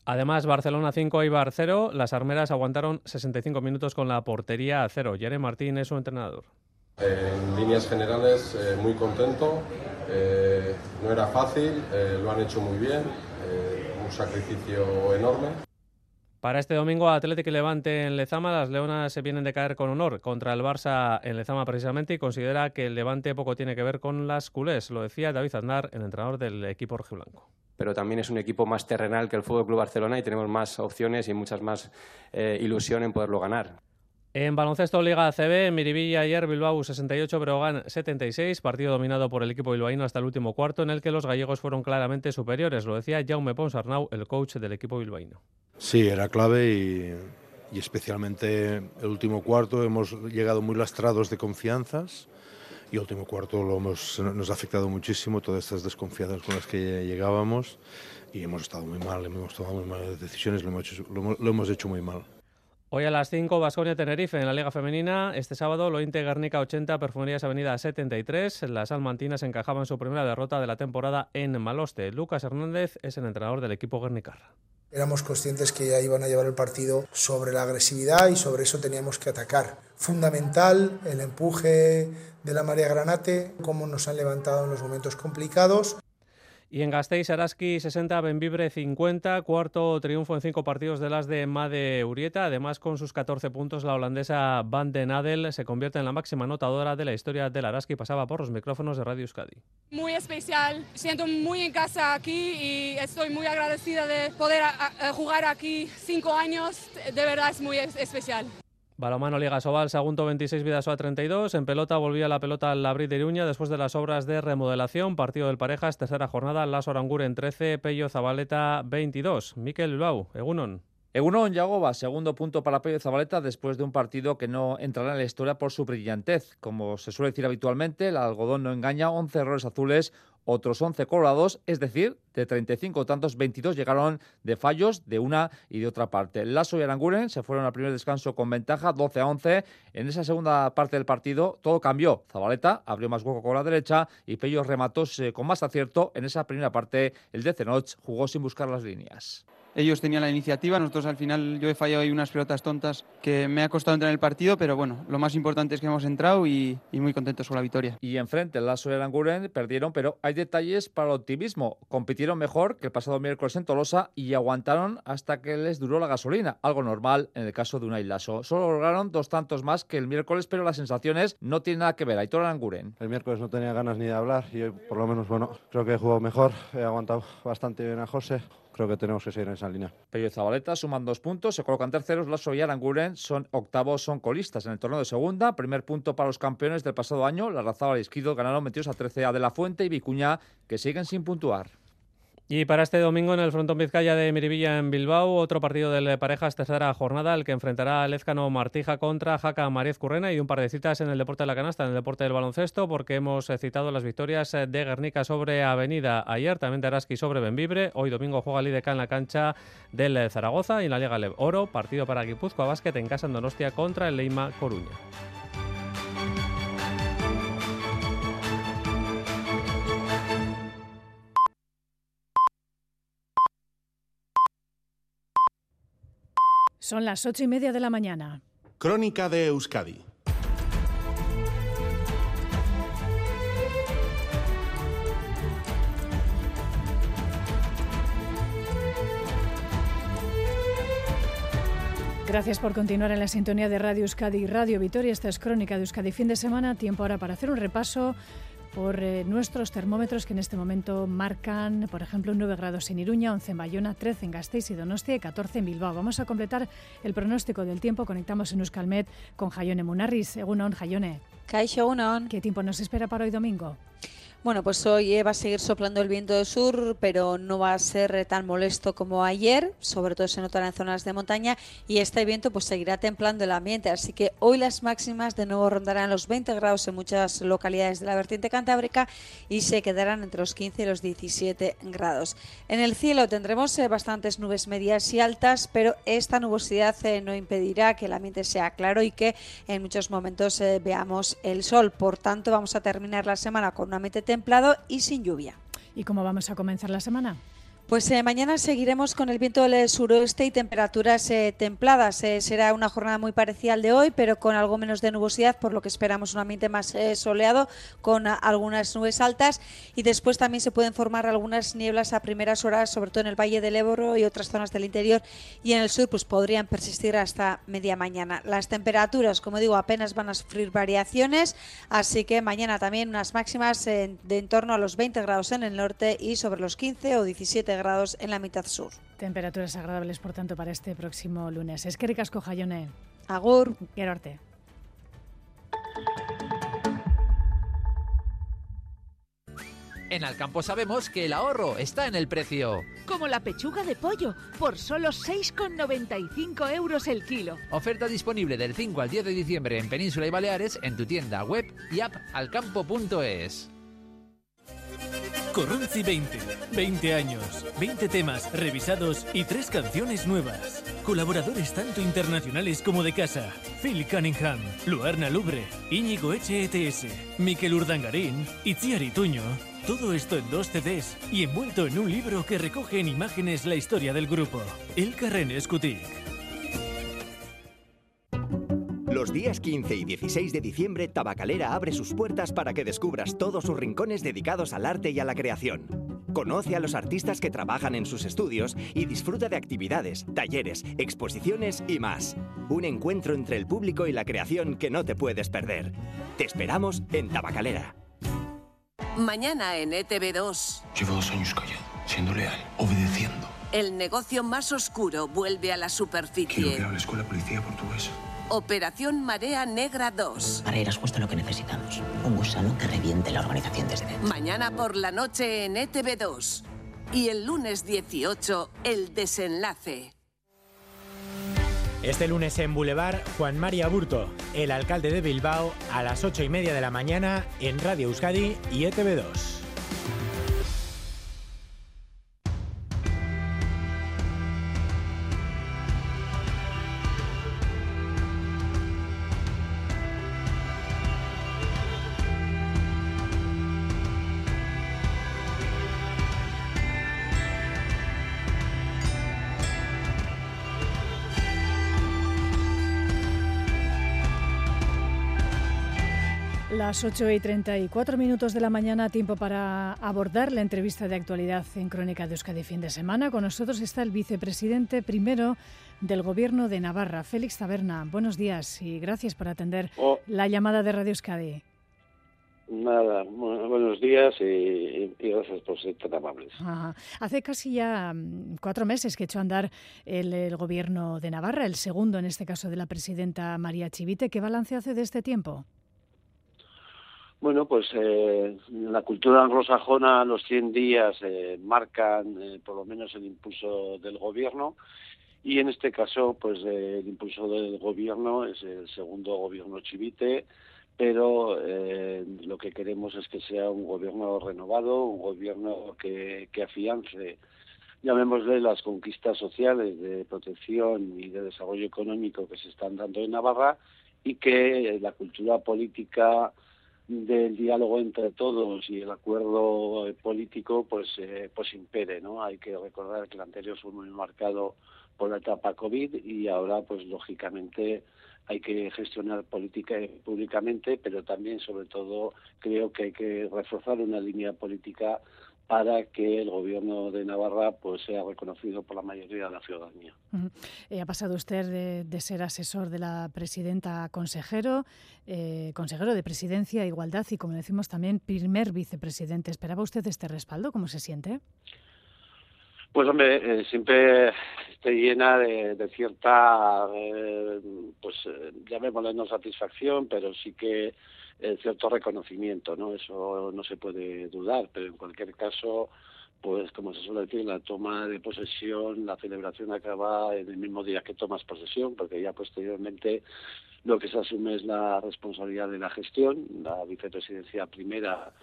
Además, Barcelona 5 y Bar 0. Las armeras aguantaron 65 minutos con la portería a 0. Yere Martín es su entrenador. En líneas generales, eh, muy contento. Eh, no era fácil, eh, lo han hecho muy bien. un sacrificio enorme. Para este domingo, Atlético y Levante en Lezama, las Leonas se vienen de caer con honor contra el Barça en Lezama precisamente y considera que el Levante poco tiene que ver con las culés. Lo decía David Aznar, el entrenador del equipo rojiblanco pero también es un equipo más terrenal que el Fútbol Club Barcelona y tenemos más opciones y muchas más eh, ilusión en poderlo ganar. En baloncesto Liga ACB, Miribilla ayer Bilbao 68, Breogán 76, partido dominado por el equipo bilbaíno hasta el último cuarto, en el que los gallegos fueron claramente superiores. Lo decía Jaume Ponsarnau, el coach del equipo bilbaíno. Sí, era clave y, y especialmente el último cuarto hemos llegado muy lastrados de confianzas y el último cuarto lo hemos, nos ha afectado muchísimo todas estas desconfianzas con las que llegábamos y hemos estado muy mal, hemos tomado muy malas decisiones, lo hemos hecho, lo, hemos hecho muy mal. Hoy a las 5, Basconia Tenerife en la Liga Femenina. Este sábado, Lointe Garnica 80, Perfumerías Avenida 73. Las almantinas encajaban su primera derrota de la temporada en Maloste. Lucas Hernández es el entrenador del equipo Guernicarra. Éramos conscientes que ya iban a llevar el partido sobre la agresividad y sobre eso teníamos que atacar. Fundamental el empuje de la María Granate, cómo nos han levantado en los momentos complicados. Y en Gasteiz, Araski 60, Benvibre 50, cuarto triunfo en cinco partidos de las de Made Urieta. Además, con sus 14 puntos, la holandesa Van den Adel se convierte en la máxima anotadora de la historia del Araski. Pasaba por los micrófonos de Radio Euskadi. Muy especial, siento muy en casa aquí y estoy muy agradecida de poder jugar aquí cinco años. De verdad es muy especial. Balomano Liga Sobal, segundo 26, Vidasoa 32. En pelota volvía la pelota al Labrit de Iruña después de las obras de remodelación. Partido del Parejas, tercera jornada, Las en 13, Pello Zabaleta 22. Miquel Bilbao, Egunon. Egunon Yagoba, segundo punto para Pello Zabaleta después de un partido que no entrará en la historia por su brillantez. Como se suele decir habitualmente, el algodón no engaña, 11 errores azules, otros 11 colorados, es decir, de 35 tantos, 22 llegaron de fallos de una y de otra parte. Lasso y Aranguren se fueron al primer descanso con ventaja, 12 a 11. En esa segunda parte del partido todo cambió. Zabaleta abrió más hueco con la derecha y Pello remató con más acierto. En esa primera parte, el de Cenoch jugó sin buscar las líneas. Ellos tenían la iniciativa, nosotros al final yo he fallado ahí unas pelotas tontas que me ha costado entrar en el partido, pero bueno, lo más importante es que hemos entrado y, muy contentos con la victoria. Y enfrente, el Lasso y el Anguren perdieron, pero hay detalles para el optimismo. Compitieron mejor que el pasado miércoles en Tolosa y aguantaron hasta que les duró la gasolina, algo normal en el caso de un Lasso. Solo lograron dos tantos más que el miércoles, pero las sensaciones no tienen nada que ver. Aitor Anguren. El miércoles no tenía ganas ni de hablar y hoy, por lo menos, bueno, creo que he jugado mejor, he aguantado bastante bien a José creo que tenemos que seguir en esa línea. Pello y Zabaleta suman dos puntos, se colocan terceros, Lasso y Aranguren son octavos, son colistas en el torneo de segunda. Primer punto para los campeones del pasado año, la Razaba y Esquido ganaron metidos a 13 a de la Fuente y Vicuña, que siguen sin puntuar. Y para este domingo en el Frontón Vizcaya de Miribilla en Bilbao, otro partido de parejas, tercera jornada, el que enfrentará a Lezcano Martija contra Jaca Mariez Currena y un par de citas en el deporte de la canasta, en el deporte del baloncesto, porque hemos eh, citado las victorias eh, de Guernica sobre Avenida ayer, también de Araski sobre Benvibre. Hoy domingo juega Lideca en la cancha del eh, Zaragoza y en la Liga Lev Oro, partido para Guipúzcoa Básquet en casa en Donostia contra el Leima Coruña. Son las ocho y media de la mañana. Crónica de Euskadi. Gracias por continuar en la sintonía de Radio Euskadi y Radio Vitoria. Esta es Crónica de Euskadi fin de semana. Tiempo ahora para hacer un repaso por eh, nuestros termómetros que en este momento marcan, por ejemplo, 9 grados en Iruña, 11 en Bayona, 13 en Gasteiz y Donostia y 14 en Bilbao. Vamos a completar el pronóstico del tiempo. Conectamos en Euskalmet con Jayone Munarris. Egunon, Jayone. Kaixo, ¿Qué tiempo nos espera para hoy domingo? Bueno, pues hoy eh, va a seguir soplando el viento del sur, pero no va a ser eh, tan molesto como ayer, sobre todo se notará en zonas de montaña y este viento pues seguirá templando el ambiente, así que hoy las máximas de nuevo rondarán los 20 grados en muchas localidades de la vertiente cantábrica y se quedarán entre los 15 y los 17 grados. En el cielo tendremos eh, bastantes nubes medias y altas, pero esta nubosidad no impedirá que el ambiente sea claro y que en muchos momentos veamos el sol. Por tanto, vamos a terminar la semana con un ambiente templado y sin lluvia. ¿Y cómo vamos a comenzar la semana? Pues eh, mañana seguiremos con el viento del suroeste y temperaturas eh, templadas. Eh, será una jornada muy parecida al de hoy, pero con algo menos de nubosidad, por lo que esperamos un ambiente más soleado, con algunas nubes altas. Y después también se pueden formar algunas nieblas a primeras horas, sobre todo en el Valle del Ebro y otras zonas del interior. Y en el sur, pues podrían persistir hasta media mañana. Las temperaturas, como digo, apenas van a sufrir variaciones, así que mañana también unas máximas de en torno a los 20 grados en el norte y sobre los 15 o 17 grados en la mitad sur. Temperaturas agradables, por tanto, para este próximo lunes. Es que ricasco, Jayone. Agur. Gerarte. En Alcampo sabemos que el ahorro está en el precio. Como la pechuga de pollo, por solo 6,95 euros el kilo. Oferta disponible del 5 al 10 de diciembre en Península y Baleares en tu tienda web y app alcampo.es. Corrunzi 20. 20 años, 20 temas revisados y 3 canciones nuevas. Colaboradores tanto internacionales como de casa. Phil Cunningham, Luarna Lubre, Íñigo HETS, Miquel Urdangarín, Itziar Tuño. Todo esto en dos CDs y envuelto en un libro que recoge en imágenes la historia del grupo. El Carren Escutic. Los días 15 y 16 de diciembre, Tabacalera abre sus puertas para que descubras todos sus rincones dedicados al arte y a la creación. Conoce a los artistas que trabajan en sus estudios y disfruta de actividades, talleres, exposiciones y más. Un encuentro entre el público y la creación que no te puedes perder. Te esperamos en Tabacalera. Mañana en ETV2. Llevo dos años callado, siendo leal, obedeciendo. El negocio más oscuro vuelve a la superficie. Quiero que hables con la policía portuguesa. Operación Marea Negra 2. Ahora irás justo lo que necesitamos. Un gusano que reviente la organización desde dentro. Mañana por la noche en ETV2. Y el lunes 18, el desenlace. Este lunes en Boulevard, Juan María Burto, el alcalde de Bilbao, a las 8 y media de la mañana en Radio Euskadi y ETV2. Las 8 y 34 minutos de la mañana, tiempo para abordar la entrevista de actualidad en Crónica de Euskadi fin de semana. Con nosotros está el vicepresidente primero del Gobierno de Navarra, Félix Taberna. Buenos días y gracias por atender Oh. la llamada de Radio Euskadi. Nada, bu- buenos días y, y gracias por ser tan amables. Ajá. Hace casi ya mm, cuatro meses que echó a andar el, el Gobierno de Navarra, el segundo en este caso de la presidenta María Chivite. ¿Qué balance hace de este tiempo? Bueno, pues eh, la cultura anglosajona los 100 días eh, marcan eh, por lo menos el impulso del gobierno. Y en este caso pues eh, el impulso del gobierno es el segundo gobierno chivite pero eh, lo que queremos es que sea un gobierno renovado, un gobierno que afiance, llamémosle, las conquistas sociales de protección y de desarrollo económico que se están dando en Navarra y que la cultura política del diálogo entre todos y el acuerdo eh, político pues eh, pues impere no hay que recordar que el anterior fue muy marcado por la etapa covid y ahora pues lógicamente hay que gestionar política públicamente pero también sobre todo creo que hay que reforzar una línea política para que el gobierno de Navarra pues sea reconocido por la mayoría de la ciudadanía. Ujú. Eh, ha pasado usted de, de ser asesor de la presidenta a consejero, eh, consejero de Presidencia, Igualdad y, como decimos, también primer vicepresidente. ¿Esperaba usted este respaldo? ¿Cómo se siente? Pues hombre, eh, siempre estoy llena de, de cierta, eh, pues eh, llamémosle no satisfacción, pero sí que eh, cierto reconocimiento, ¿no? Eso no se puede dudar, pero en cualquier caso, pues como se suele decir, la toma de posesión, la celebración acaba en el mismo día que tomas posesión, porque ya posteriormente lo que se asume es la responsabilidad de la gestión, la vicepresidencia primera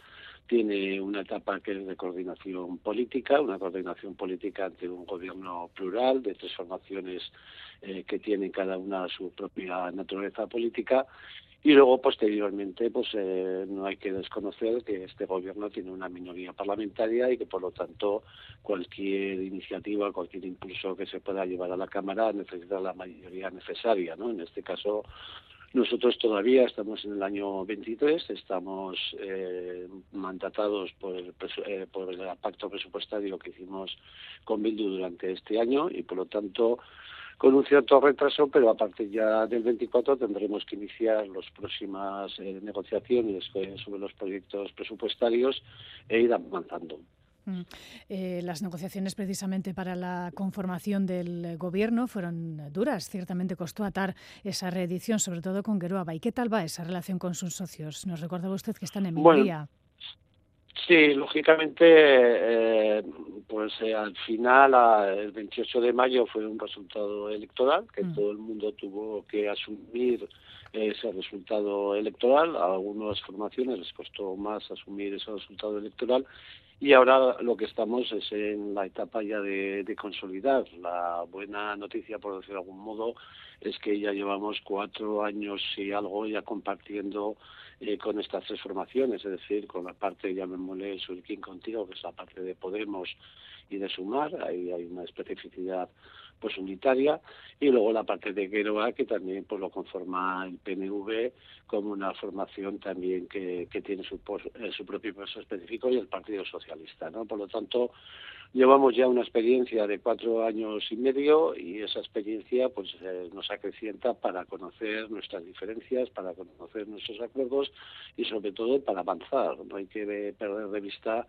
tiene una etapa que es de coordinación política, una coordinación política ante un gobierno plural de tres formaciones eh, que tienen cada una su propia naturaleza política y luego posteriormente pues eh, no hay que desconocer que este gobierno tiene una minoría parlamentaria y que por lo tanto cualquier iniciativa, cualquier impulso que se pueda llevar a la Cámara necesita la mayoría necesaria, ¿no? En este caso nosotros todavía estamos en el año 23, estamos eh, mandatados por el, eh, por el pacto presupuestario que hicimos con Bildu durante este año y por lo tanto con un cierto retraso, pero a partir ya del 24 tendremos que iniciar las próximas eh, negociaciones sobre los proyectos presupuestarios e ir avanzando. Mm. Eh, las negociaciones precisamente para la conformación del gobierno fueron duras. Ciertamente costó atar esa reedición, sobre todo con Geroaba. ¿Y qué tal va esa relación con sus socios? Nos recordaba usted que están en Bueno, minoría. Sí, lógicamente, eh, pues eh, al final, a- el 28 de mayo fue un resultado electoral que todo el mundo tuvo que asumir ese resultado electoral. A algunas formaciones les costó más asumir ese resultado electoral y ahora lo que estamos es en la etapa ya de, de consolidar. La buena noticia, por decirlo de algún modo, es que ya llevamos cuatro años y algo ya compartiendo eh, con estas tres formaciones, es decir, con la parte, llamémosle, Surquín contigo, que es la parte de Podemos y de Sumar, ahí hay una especificidad pues unitaria, y luego la parte de Gueroa, que también pues lo conforma el PNV como una formación también que, que tiene su, pos- eh, su propio peso específico y el Partido Socialista, ¿no? Por lo tanto, llevamos ya una experiencia de cuatro años y medio y esa experiencia pues eh, nos acrecienta para conocer nuestras diferencias, para conocer nuestros acuerdos y sobre todo para avanzar. No hay que perder de vista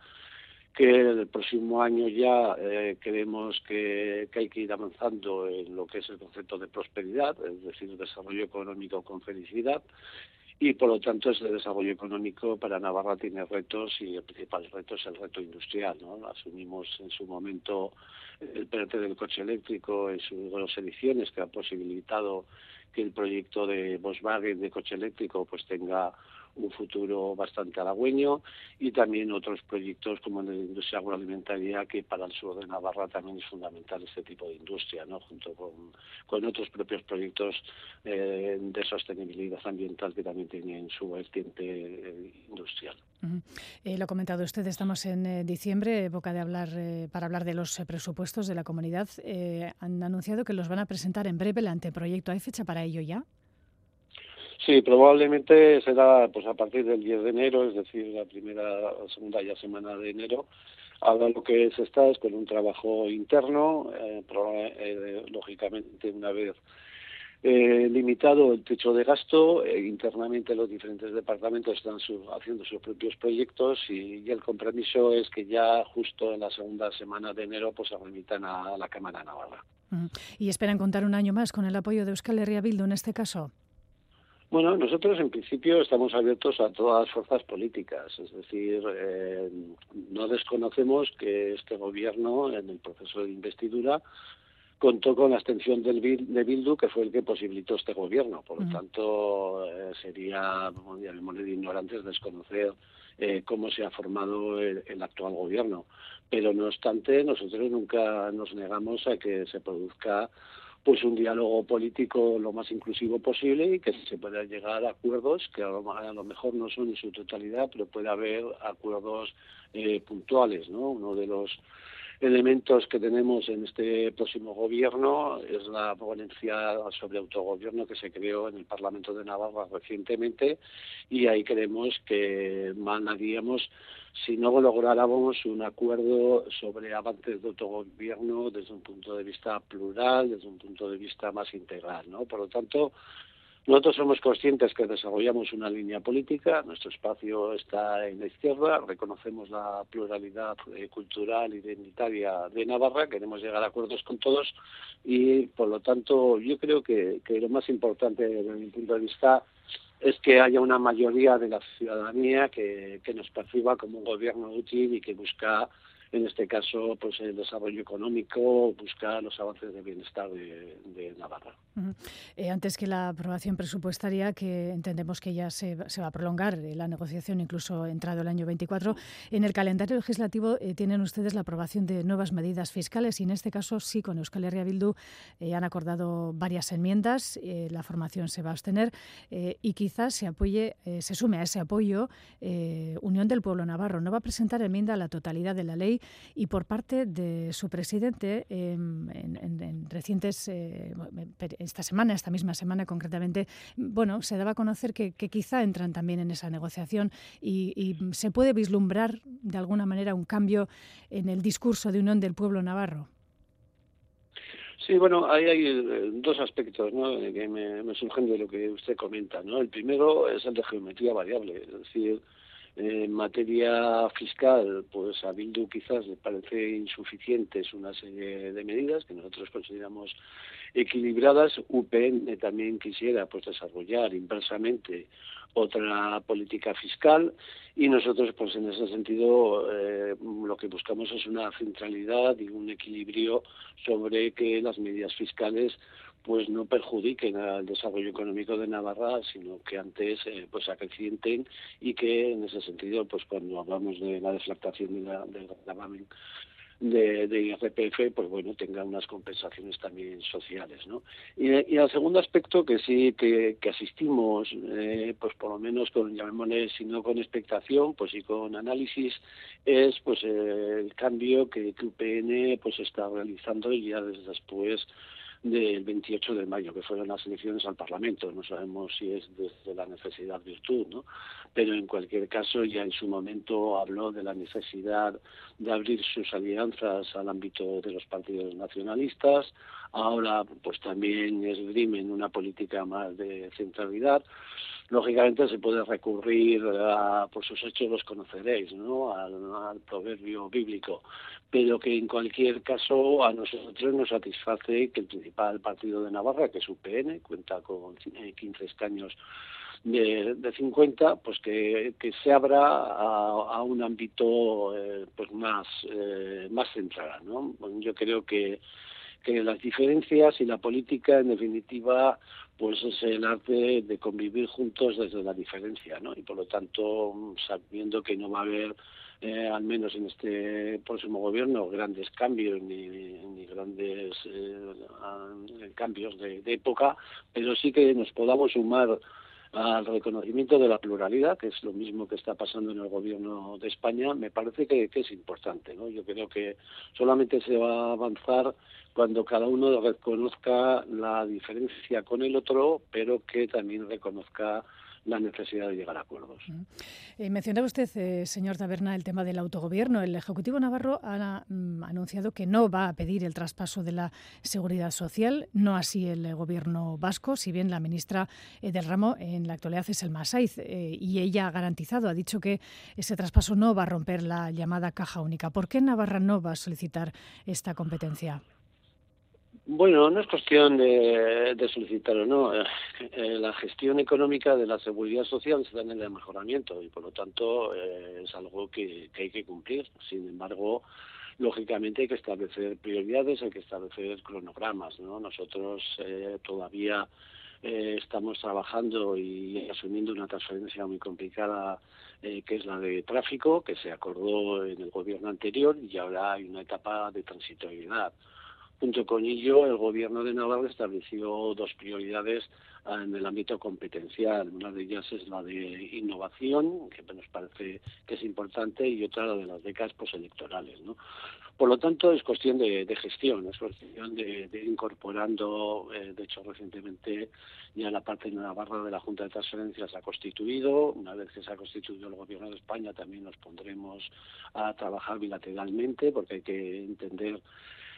que el próximo año ya eh, creemos que hay que ir avanzando en lo que es el concepto de prosperidad, es decir, desarrollo económico con felicidad, y por lo tanto ese desarrollo económico para Navarra tiene retos y el principal reto es el reto industrial. ¿no? Asumimos en su momento el PRT del coche eléctrico en sus dos ediciones que ha posibilitado que el proyecto de Volkswagen de coche eléctrico pues tenga un futuro bastante halagüeño y también otros proyectos como en la industria agroalimentaria que para el sur de Navarra también es fundamental este tipo de industria, ¿no? junto con, con otros propios proyectos eh, de sostenibilidad ambiental que también tienen su vertiente eh, industrial. Eh, lo ha comentado usted, estamos en eh, diciembre, época de hablar para hablar de los presupuestos de la comunidad. Han anunciado que los van a presentar en breve el anteproyecto. ¿Hay fecha para ello ya? Sí, probablemente será pues a partir del 10 de enero, es decir, la primera, segunda ya semana de enero. Ahora lo que se está es con un trabajo interno, eh, eh, lógicamente una vez eh, limitado el techo de gasto, internamente los diferentes departamentos están haciendo sus propios proyectos y, el compromiso es que ya justo en la segunda semana de enero pues se remitan a, la Cámara Navarra. ¿Y esperan contar un año más con el apoyo de Euskal Herria Bildu en este caso? Bueno, nosotros en principio estamos abiertos a todas las fuerzas políticas, es decir, eh, no desconocemos que este gobierno en el proceso de investidura contó con la abstención del de Bildu, que fue el que posibilitó este gobierno. Por lo tanto, eh, sería, llamémosle de ignorantes, desconocer eh, cómo se ha formado el, el, actual gobierno. Pero, no obstante, nosotros nunca nos negamos a que se produzca pues un diálogo político lo más inclusivo posible y que se pueda llegar a acuerdos que a lo, mejor no son en su totalidad, pero puede haber acuerdos eh, puntuales, ¿no? Uno de los elementos que tenemos en este próximo gobierno es la ponencia sobre autogobierno que se creó en el Parlamento de Navarra recientemente y ahí creemos que manaríamos si no lográramos un acuerdo sobre avances de autogobierno desde un punto de vista plural, desde un punto de vista más integral, ¿no? Por lo tanto, nosotros somos conscientes que desarrollamos una línea política, nuestro espacio está en la izquierda, reconocemos la pluralidad eh, cultural, identitaria de Navarra, queremos llegar a acuerdos con todos y, por lo tanto, yo creo que, que lo más importante desde mi punto de vista es que haya una mayoría de la ciudadanía que, que nos perciba como un gobierno útil y que busca en este caso pues el desarrollo económico, buscar los avances de bienestar de, Navarra. Eh, antes que la aprobación presupuestaria, que entendemos que ya se, va a prolongar eh, la negociación, incluso entrado el año 24, en el calendario legislativo eh, tienen ustedes la aprobación de nuevas medidas fiscales y en este caso sí, con Euskal Herria Bildu han acordado varias enmiendas, la formación se va a abstener y quizás se apoye, se sume a ese apoyo Unión del Pueblo Navarro. No va a presentar enmienda a la totalidad de la ley y por parte de su presidente em, en, recientes, eh, esta semana, esta misma semana concretamente, bueno, se daba a conocer que, quizá entran también en esa negociación y, se puede vislumbrar de alguna manera un cambio en el discurso de unión del pueblo navarro. Sí, bueno, ahí hay eh, dos aspectos ¿no? que me, me, surgen de lo que usted comenta. ¿no? El primero es el de geometría variable, es decir, en materia fiscal, pues a Bildu quizás le parece insuficientes una serie de medidas que nosotros consideramos equilibradas. UPN también quisiera pues desarrollar inversamente otra política fiscal y nosotros pues en ese sentido eh, lo que buscamos es una centralidad y un equilibrio sobre que las medidas fiscales pues no perjudiquen al desarrollo económico de Navarra, sino que antes eh, pues acrecienten y que en ese sentido, pues cuando hablamos de la deflactación de la, del gravamen de, de, IRPF, pues bueno, tenga unas compensaciones también sociales, ¿no? Y, el segundo aspecto que sí que, que asistimos, eh, pues por lo menos con, llamémosle, si no con expectación, pues sí con análisis, es pues eh, el cambio que, que UPN pues está realizando ya desde después del 28 de mayo, que fueron las elecciones al Parlamento. No sabemos si es desde la necesidad virtud, ¿no? Pero en cualquier caso, ya en su momento habló de la necesidad de abrir sus alianzas al ámbito de los partidos nacionalistas. Ahora, pues también esgrimen una política más de centralidad lógicamente se puede recurrir a, por sus hechos los conoceréis, ¿no? Al, proverbio bíblico, pero que en cualquier caso a nosotros nos satisface que el principal partido de Navarra, que es UPN, cuenta con 15 escaños de, de 50, pues que, que se abra a, un ámbito eh, pues más, eh, más central, ¿no? yo creo que que las diferencias y la política, en definitiva, pues es el arte de convivir juntos desde la diferencia, ¿no? Y por lo tanto, sabiendo que no va a haber, eh, al menos en este próximo gobierno, grandes cambios ni, ni grandes cambios de, de época, pero sí que nos podamos sumar al reconocimiento de la pluralidad, que es lo mismo que está pasando en el gobierno de España, me parece que, es importante. ¿no? Yo creo que solamente se va a avanzar cuando cada uno reconozca la diferencia con el otro, pero que también reconozca la necesidad de llegar a acuerdos. Eh, mencionaba usted, eh, señor Taberna, el tema del autogobierno. El Ejecutivo Navarro ha mm, anunciado que no va a pedir el traspaso de la seguridad social, no así el Gobierno vasco, si bien la ministra eh, del ramo en la actualidad es el Masaiz y ella ha garantizado, ha dicho que ese traspaso no va a romper la llamada caja única. ¿Por qué Navarra no va a solicitar esta competencia? Bueno, no es cuestión de, solicitar o no. Eh, eh, la gestión económica de la seguridad social está en el mejoramiento y, por lo tanto, eh, es algo que, hay que cumplir. Sin embargo, lógicamente hay que establecer prioridades, hay que establecer cronogramas. ¿no? Nosotros todavía estamos trabajando y asumiendo una transferencia muy complicada que es la de tráfico, que se acordó en el gobierno anterior y ahora hay una etapa de transitoriedad. Junto con ello, el Gobierno de Navarra estableció dos prioridades en el ámbito competencial. Una de ellas es la de innovación, que nos parece que es importante, y otra la de las becas postelectorales. ¿no? Por lo tanto, es cuestión de, gestión, es cuestión de, ir incorporando, eh, de hecho, recientemente ya la parte de Navarra de la Junta de Transferencias ha constituido. Una vez que se ha constituido el Gobierno de España, también nos pondremos a trabajar bilateralmente, porque hay que entender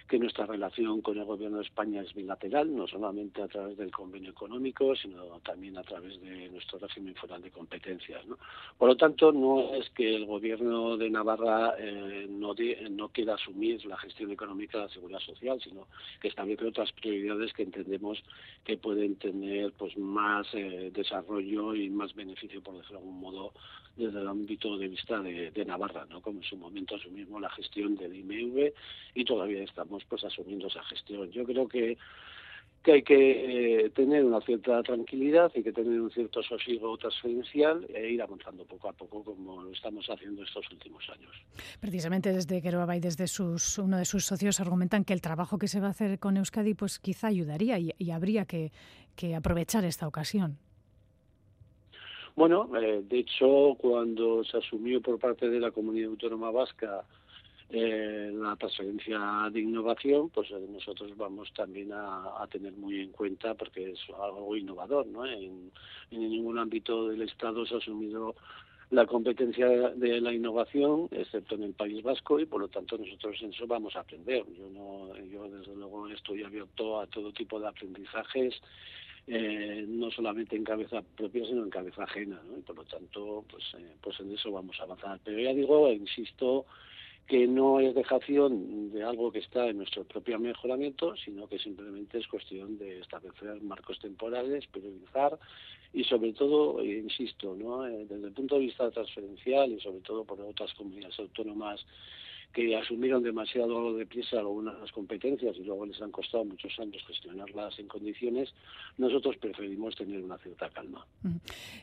que nuestra relación con el Gobierno de España es bilateral, no solamente a través del convenio económico, sino también a través de nuestro régimen foral de competencias. ¿no? Por lo tanto, no es que el Gobierno de Navarra eh, no, quiera asumir la gestión económica de la seguridad social, sino que establece otras prioridades que entendemos que pueden tener pues más eh, desarrollo y más beneficio, por decirlo de algún modo, desde el ámbito de vista de, Navarra, ¿no? como en su momento asumimos la gestión del IMV y todavía estamos pues asumiendo esa gestión. Yo creo que que hay que eh, tener una cierta tranquilidad, hay que tener un cierto sosiego transferencial e ir avanzando poco a poco como lo estamos haciendo estos últimos años. Precisamente desde Queroaba y desde sus, uno de sus socios argumentan que el trabajo que se va a hacer con Euskadi pues quizá ayudaría y, habría que aprovechar esta ocasión. Bueno, eh, de hecho, cuando se asumió por parte de la Comunidad Autónoma Vasca eh, la transferencia de innovación, pues eh, nosotros vamos también a, tener muy en cuenta, porque es algo innovador, ¿no? En, ningún ámbito del Estado se ha asumido la competencia de la innovación, excepto en el País Vasco, y por lo tanto nosotros en eso vamos a aprender. Yo, no, yo desde luego estoy abierto a todo tipo de aprendizajes eh, no solamente en cabeza propia, sino en cabeza ajena, ¿no? Y por lo tanto, pues, eh, pues en eso vamos a avanzar. Pero ya digo, insisto, que no es dejación de algo que está en nuestro propio mejoramiento, sino que simplemente es cuestión de establecer marcos temporales, priorizar y sobre todo, eh, insisto, ¿no? desde el punto de vista transferencial y sobre todo por otras comunidades autónomas que asumieron demasiado deprisa algunas competencias y luego les han costado muchos años gestionarlas en condiciones, nosotros preferimos tener una cierta calma.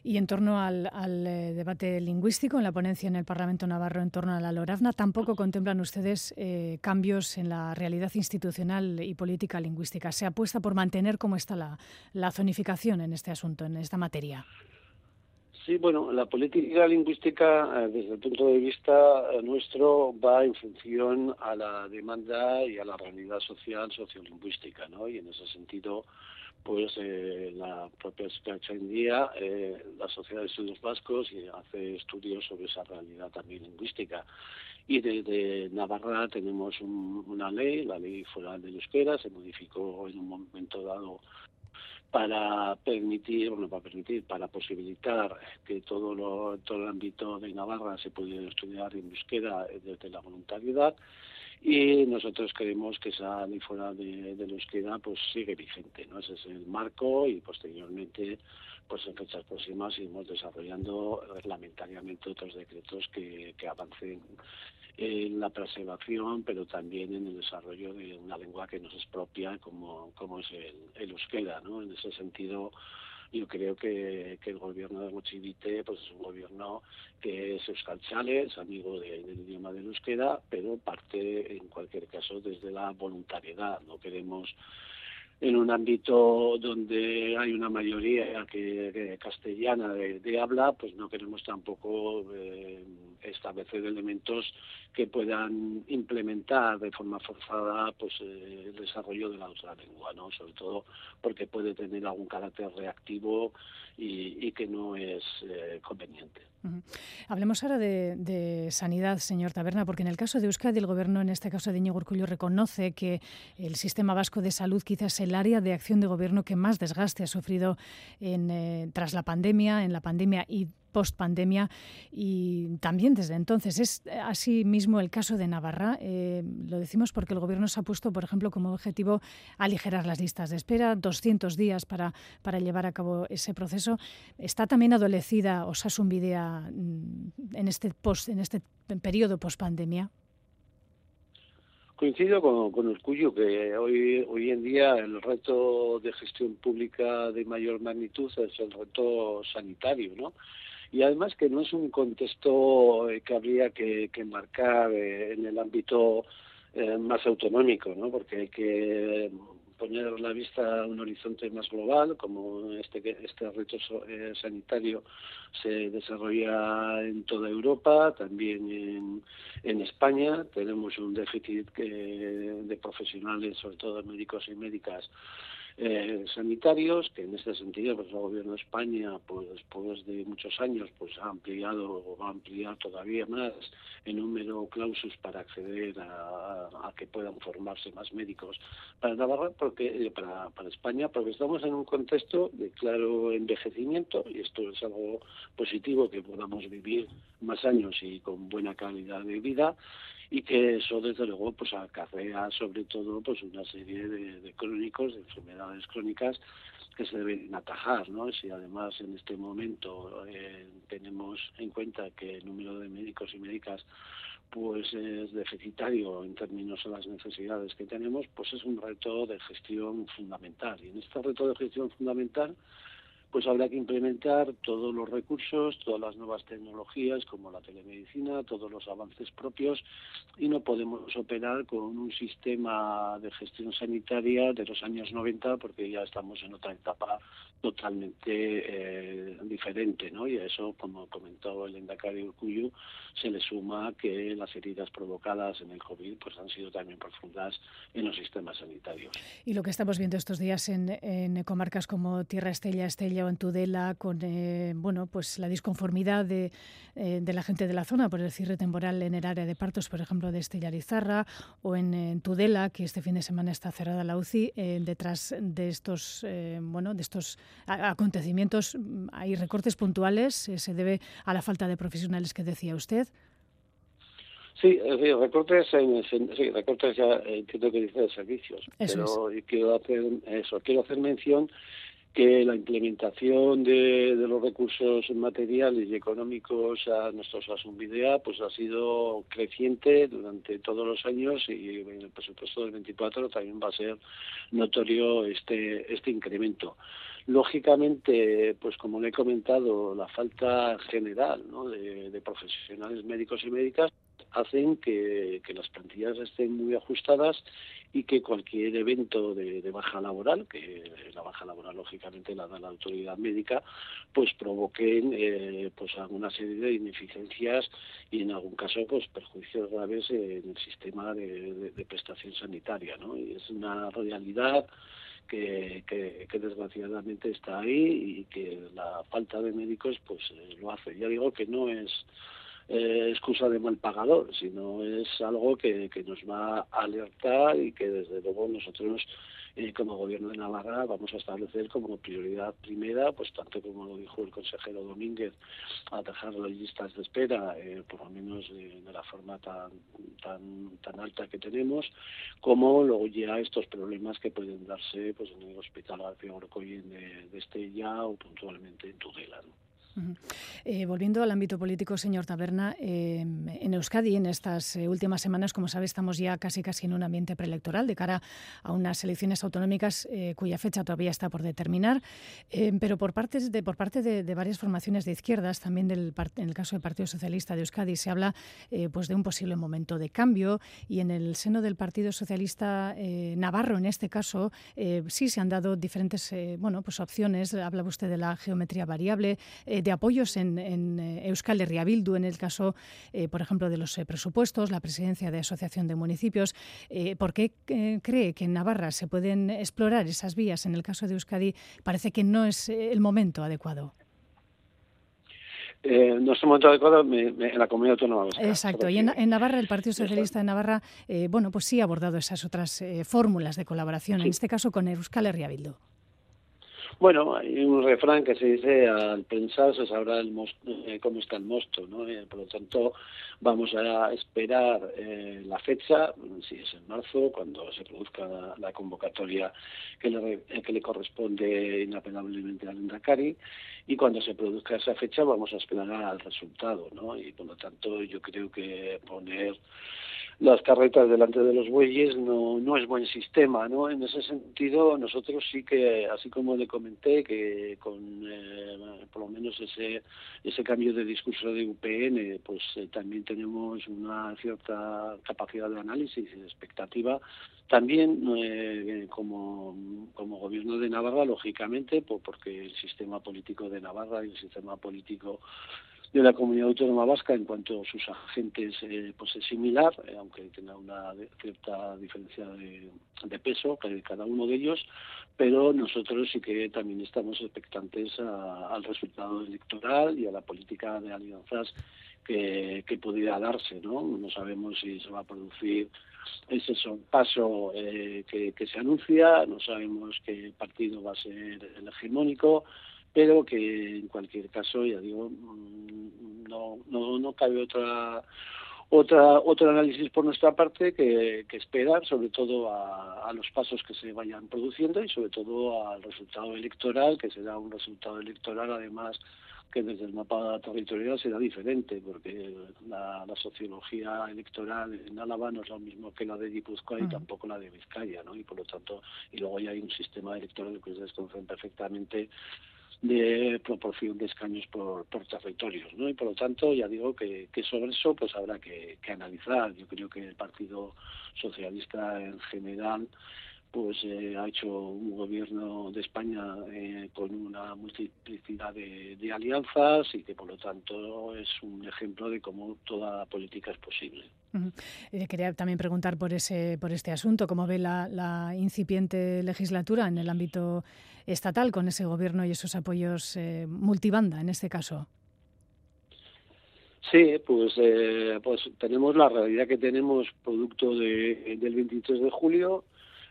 Y en torno al, eh, debate lingüístico en la ponencia en el Parlamento Navarro en torno a la Lorazna, ¿tampoco contemplan ustedes eh, cambios en la realidad institucional y política lingüística? ¿Se apuesta por mantener cómo está la, la zonificación en este asunto, en esta materia? Sí, bueno, la política lingüística, eh, desde el punto de vista eh, nuestro, va en función a la demanda y a la realidad social sociolingüística, ¿no? Y en ese sentido, pues eh, la propia en día, eh, la Sociedad de Estudios Vascos, y hace estudios sobre esa realidad también lingüística. Y desde Navarra tenemos una ley, la ley foral de euskera, se modificó en un momento dado para permitir, bueno, para permitir, para posibilitar que todo lo, todo el ámbito de Navarra se pudiera estudiar en euskera desde la voluntariedad y nosotros creemos que esa ley fuera de, de la euskera pues sigue vigente, ¿no? Ese es el marco y posteriormente pues en fechas próximas iremos desarrollando reglamentariamente otros decretos que, que avancen en la preservación, pero también en el desarrollo de una lengua que nos es propia, como, como es el, el euskera. ¿no? En ese sentido, yo creo que, que el gobierno de Mochivite pues es un gobierno que es euskalchale, es amigo del idioma del euskera, pero parte en cualquier caso desde la voluntariedad. No queremos en un ámbito donde hay una mayoría que, castellana de, habla, pues no queremos tampoco eh, establecer elementos que puedan implementar de forma forzada pues eh, el desarrollo de la otra lengua, ¿no? Sobre todo porque puede tener algún carácter reactivo y, que no es eh, conveniente. Hablemos ahora de, sanidad, señor Taberna, porque en el caso de Euskadi, el Gobierno, en este caso de Íñigo Urcullo, reconoce que el sistema vasco de salud quizás es el área de acción de Gobierno que más desgaste ha sufrido en, eh, tras la pandemia, en la pandemia y post pandemia y también desde entonces. Es eh, así mismo el caso de Navarra. Eh, lo decimos porque el Gobierno se ha puesto, por ejemplo, como objetivo aligerar las listas de espera, 200 días para, para llevar a cabo ese proceso. ¿Está también adolecida Osasunbidea mm, en este, post, en este periodo post pandemia? Coincido con, con el cuyo que hoy, hoy en día el reto de gestión pública de mayor magnitud es el reto sanitario, ¿no? Y además que no es un contexto eh, que habría que, que marcar eh, en el ámbito eh, más autonómico, ¿no? porque hay que poner la vista a un horizonte más global, como este, este reto sanitario se desarrolla en toda Europa, también en, en España. Tenemos un déficit de profesionales, sobre todo médicos y médicas, eh, sanitarios, que en este sentido pues el gobierno de España, pues después de muchos años, pues ha ampliado o va a ampliar todavía más el número clausus para acceder a, que puedan formarse más médicos para Navarra, porque eh, para, para España, porque estamos en un contexto de claro envejecimiento y esto es algo positivo que podamos vivir más años y con buena calidad de vida y que eso desde luego pues acarrea sobre todo pues una serie de, crónicos, de enfermedades crónicas que se deben atajar, ¿no? Si además en este momento eh, tenemos en cuenta que el número de médicos y médicas pues es deficitario en términos de las necesidades que tenemos, pues es un reto de gestión fundamental. Y en este reto de gestión fundamental pues habrá que implementar todos los recursos, todas las nuevas tecnologías como la telemedicina, todos los avances propios y no podemos operar con un sistema de gestión sanitaria de los años 90 porque ya estamos en otra etapa totalmente eh, diferente, ¿no? Y a eso, como comentó el Endacari Urcuyu, se le suma que las heridas provocadas en el COVID pues han sido también profundas en los sistemas sanitarios. Y lo que estamos viendo estos días en, en comarcas como Tierra Estella, Estella en Tudela con eh, bueno, pues la disconformidad de, eh, de, la gente de la zona por el cierre temporal en el área de partos, por ejemplo, de Estellarizarra o en, Tudela, que este fin de semana está cerrada la UCI. Eh, detrás de estos, bueno, de estos acontecimientos hay recortes puntuales. se debe a la falta de profesionales que decía usted. Sí, recortes, sí, recortes ya entiendo que dice de servicios, pero quiero hacer eso, quiero hacer mención que la implementación de, los recursos materiales y económicos a nuestros Asumbidea pues ha sido creciente durante todos los años y en el presupuesto del 24 también va a ser notorio este este incremento. Lógicamente, pues como le he comentado, la falta general de, de profesionales médicos y médicas hacen que, las plantillas estén muy ajustadas y que cualquier evento de, baja laboral, que la baja laboral lógicamente la da la autoridad médica, pues provoquen eh, pues alguna serie de ineficiencias y en algún caso pues perjuicios graves en el sistema de, prestación sanitaria, ¿no? Y es una realidad que, que, desgraciadamente está ahí y que la falta de médicos pues eh, lo hace. Ya digo que no es eh, excusa de mal pagador, sino es algo que, que nos va a alertar y que desde luego nosotros como gobierno de Navarra vamos a establecer como prioridad primera, pues tanto como lo dijo el consejero Domínguez, atajar las listas de espera, eh, por lo menos de, la forma tan, tan, tan alta que tenemos, como luego ya estos problemas que pueden darse pues en el hospital Alfio Orcoyen de, de Estella o puntualmente en Tudela. Eh, volviendo al ámbito político, señor Taberna, eh, en Euskadi en estas eh, últimas semanas, como sabe, estamos ya casi casi en un ambiente preelectoral de cara a unas elecciones autonómicas cuya fecha todavía está por determinar, pero por, partes de, por parte de, varias formaciones de izquierdas, también del, en el caso del Partido Socialista de Euskadi, se habla pues de un posible momento de cambio. Y en el seno del Partido Socialista Navarro, en este caso, sí se han dado diferentes bueno, pues opciones. Habla usted de la geometría variable de apoyos en, eh, Euskal Herria Bildu, en el caso, eh, por ejemplo, de los eh, presupuestos, la presidencia de Asociación de Municipios. ¿Por qué cree que en Navarra se pueden explorar esas vías? En el caso de Euskadi parece que no es el momento adecuado. no es el momento adecuado en la comunidad autónoma. Exacto. Y en, Navarra, el Partido Socialista de Navarra, bueno, pues sí ha abordado esas otras fórmulas de colaboración, en este caso con Euskal Herria Bildu. Bueno, hay un refrán que se dice al pensar se sabrá el eh, cómo está el mosto, ¿no? Eh, por lo tanto, vamos a esperar eh, la fecha, si es en marzo, cuando se produzca la, convocatoria que le, que le corresponde inapelablemente al Endacari, y cuando se produzca esa fecha vamos a esperar al resultado, ¿no? Y por lo tanto, yo creo que poner las carretas delante de los bueyes no, no es buen sistema, ¿no? En ese sentido, nosotros sí que, así como le que con eh, por lo menos ese, ese cambio de discurso de UPN, pues eh, también tenemos una cierta capacidad de análisis y de expectativa. También eh, como, como gobierno de Navarra, lógicamente, porque el sistema político de Navarra y el sistema político de la comunidad autónoma vasca en cuanto a sus agentes eh, pues es similar, eh, aunque tenga una cierta diferencia de, peso cada uno de ellos, pero nosotros sí que también estamos expectantes al resultado electoral y a la política de alianzas que, que pudiera darse, ¿no? No sabemos si se va a producir ese son paso eh, que, que se anuncia, no sabemos qué partido va a ser el hegemónico, pero que en cualquier caso, ya digo, mm, no, no, no cabe otra otra otro análisis por nuestra parte que, que esperar sobre todo a, a, los pasos que se vayan produciendo y sobre todo al resultado electoral que será un resultado electoral además que desde el mapa territorial será diferente porque la, la sociología electoral en Álava no es lo mismo que la de Guipúzcoa y mm. tampoco la de Vizcaya ¿no? y por lo tanto y luego ya hay un sistema electoral que ustedes conocen perfectamente de proporción de escaños por, por territorios, ¿no? Y por lo tanto, ya digo que, sobre eso pues habrá que, analizar. Yo creo que el Partido Socialista en general pues eh, ha hecho un gobierno de España eh, con una multiplicidad de, de, alianzas y que por lo tanto es un ejemplo de cómo toda política es posible. Eh, quería también preguntar por ese por este asunto, cómo ve la, la incipiente legislatura en el ámbito estatal con ese gobierno y esos apoyos eh, multibanda en este caso. Sí, pues, eh, pues tenemos la realidad que tenemos producto de, del 23 de julio.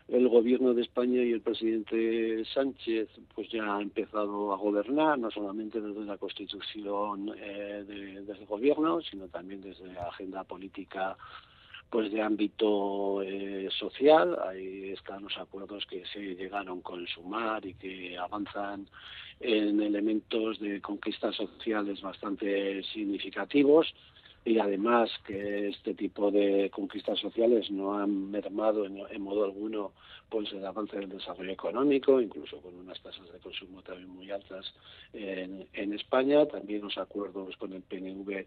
El gobierno de España y el presidente Sánchez pues ya ha empezado a gobernar, no solamente desde la constitución eh, de, del gobierno, sino también desde la agenda política pues de ámbito eh, social. Ahí están los acuerdos que se llegaron con Sumar y que avanzan en elementos de conquistas sociales bastante significativos y además que este tipo de conquistas sociales no han mermado en, modo alguno pues el avance del desarrollo económico, incluso con unas tasas de consumo también muy altas en, España. También los acuerdos con el PNV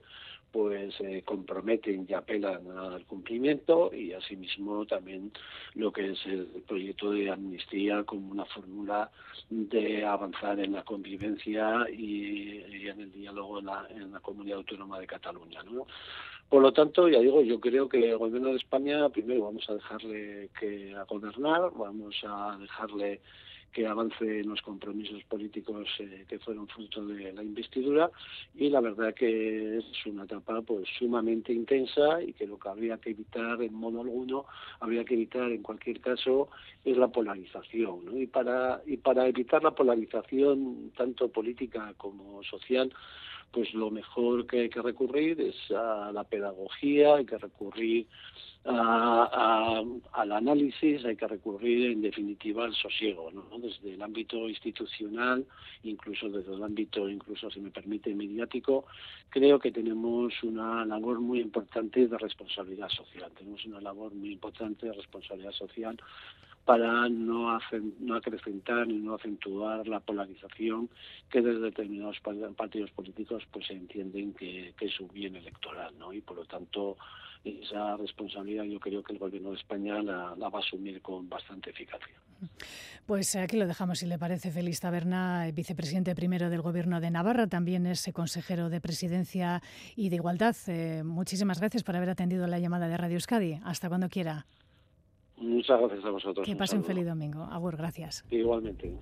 pues eh, comprometen y apelan al cumplimiento y asimismo también lo que es el proyecto de amnistía como una fórmula de avanzar en la convivencia y, y en el diálogo en la, en la, comunidad autónoma de Cataluña. ¿no? Por lo tanto, ya digo, yo creo que el gobierno de España primero vamos a dejarle que a gobernar, vamos a dejarle que avance en los compromisos políticos eh, que fueron fruto de la investidura y la verdad que es una etapa pues sumamente intensa y que lo que habría que evitar en modo alguno habría que evitar en cualquier caso es la polarización ¿no? y para y para evitar la polarización tanto política como social pues lo mejor que hay que recurrir es a la pedagogía, hay que recurrir a, al análisis, hay que recurrir en definitiva al sosiego, ¿no? desde el ámbito institucional, incluso desde el ámbito, incluso si me permite, mediático, creo que tenemos una labor muy importante de responsabilidad social, tenemos una labor muy importante de responsabilidad social para no, hacer, no acrecentar ni no acentuar la polarización que desde determinados partidos políticos pues se entienden que, que es un bien electoral, ¿no? Y por lo tanto esa responsabilidad yo creo que el Gobierno de España la, va a asumir con bastante eficacia. Pues aquí lo dejamos, si le parece. Félix Taberna, vicepresidente primero del Gobierno de Navarra, también es consejero de Presidencia y de Igualdad. Eh, muchísimas gracias por haber atendido la llamada de Radio Euskadi. Hasta cuando quiera. Muchas gracias a vosotros. Que pasen feliz domingo. Agur, gracias. Igualmente.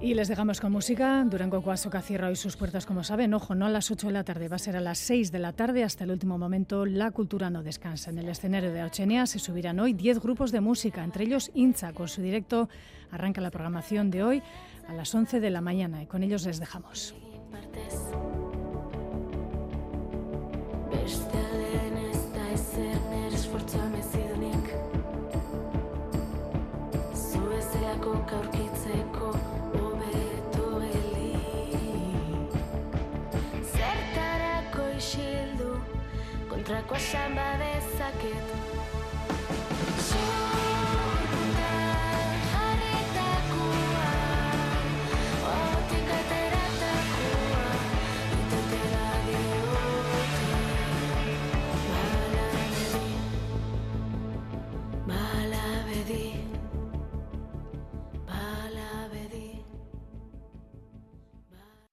Y les dejamos con música. Durango Cuasoca cierra hoy sus puertas, como saben. Ojo, no a las 8 de la tarde, va a ser a las 6 de la tarde. Hasta el último momento, la cultura no descansa. En el escenario de Ochenia se subirán hoy 10 grupos de música, entre ellos Inza, con su directo. Arranca la programación de hoy a las 11 de la mañana y con ellos les dejamos. samba badezaket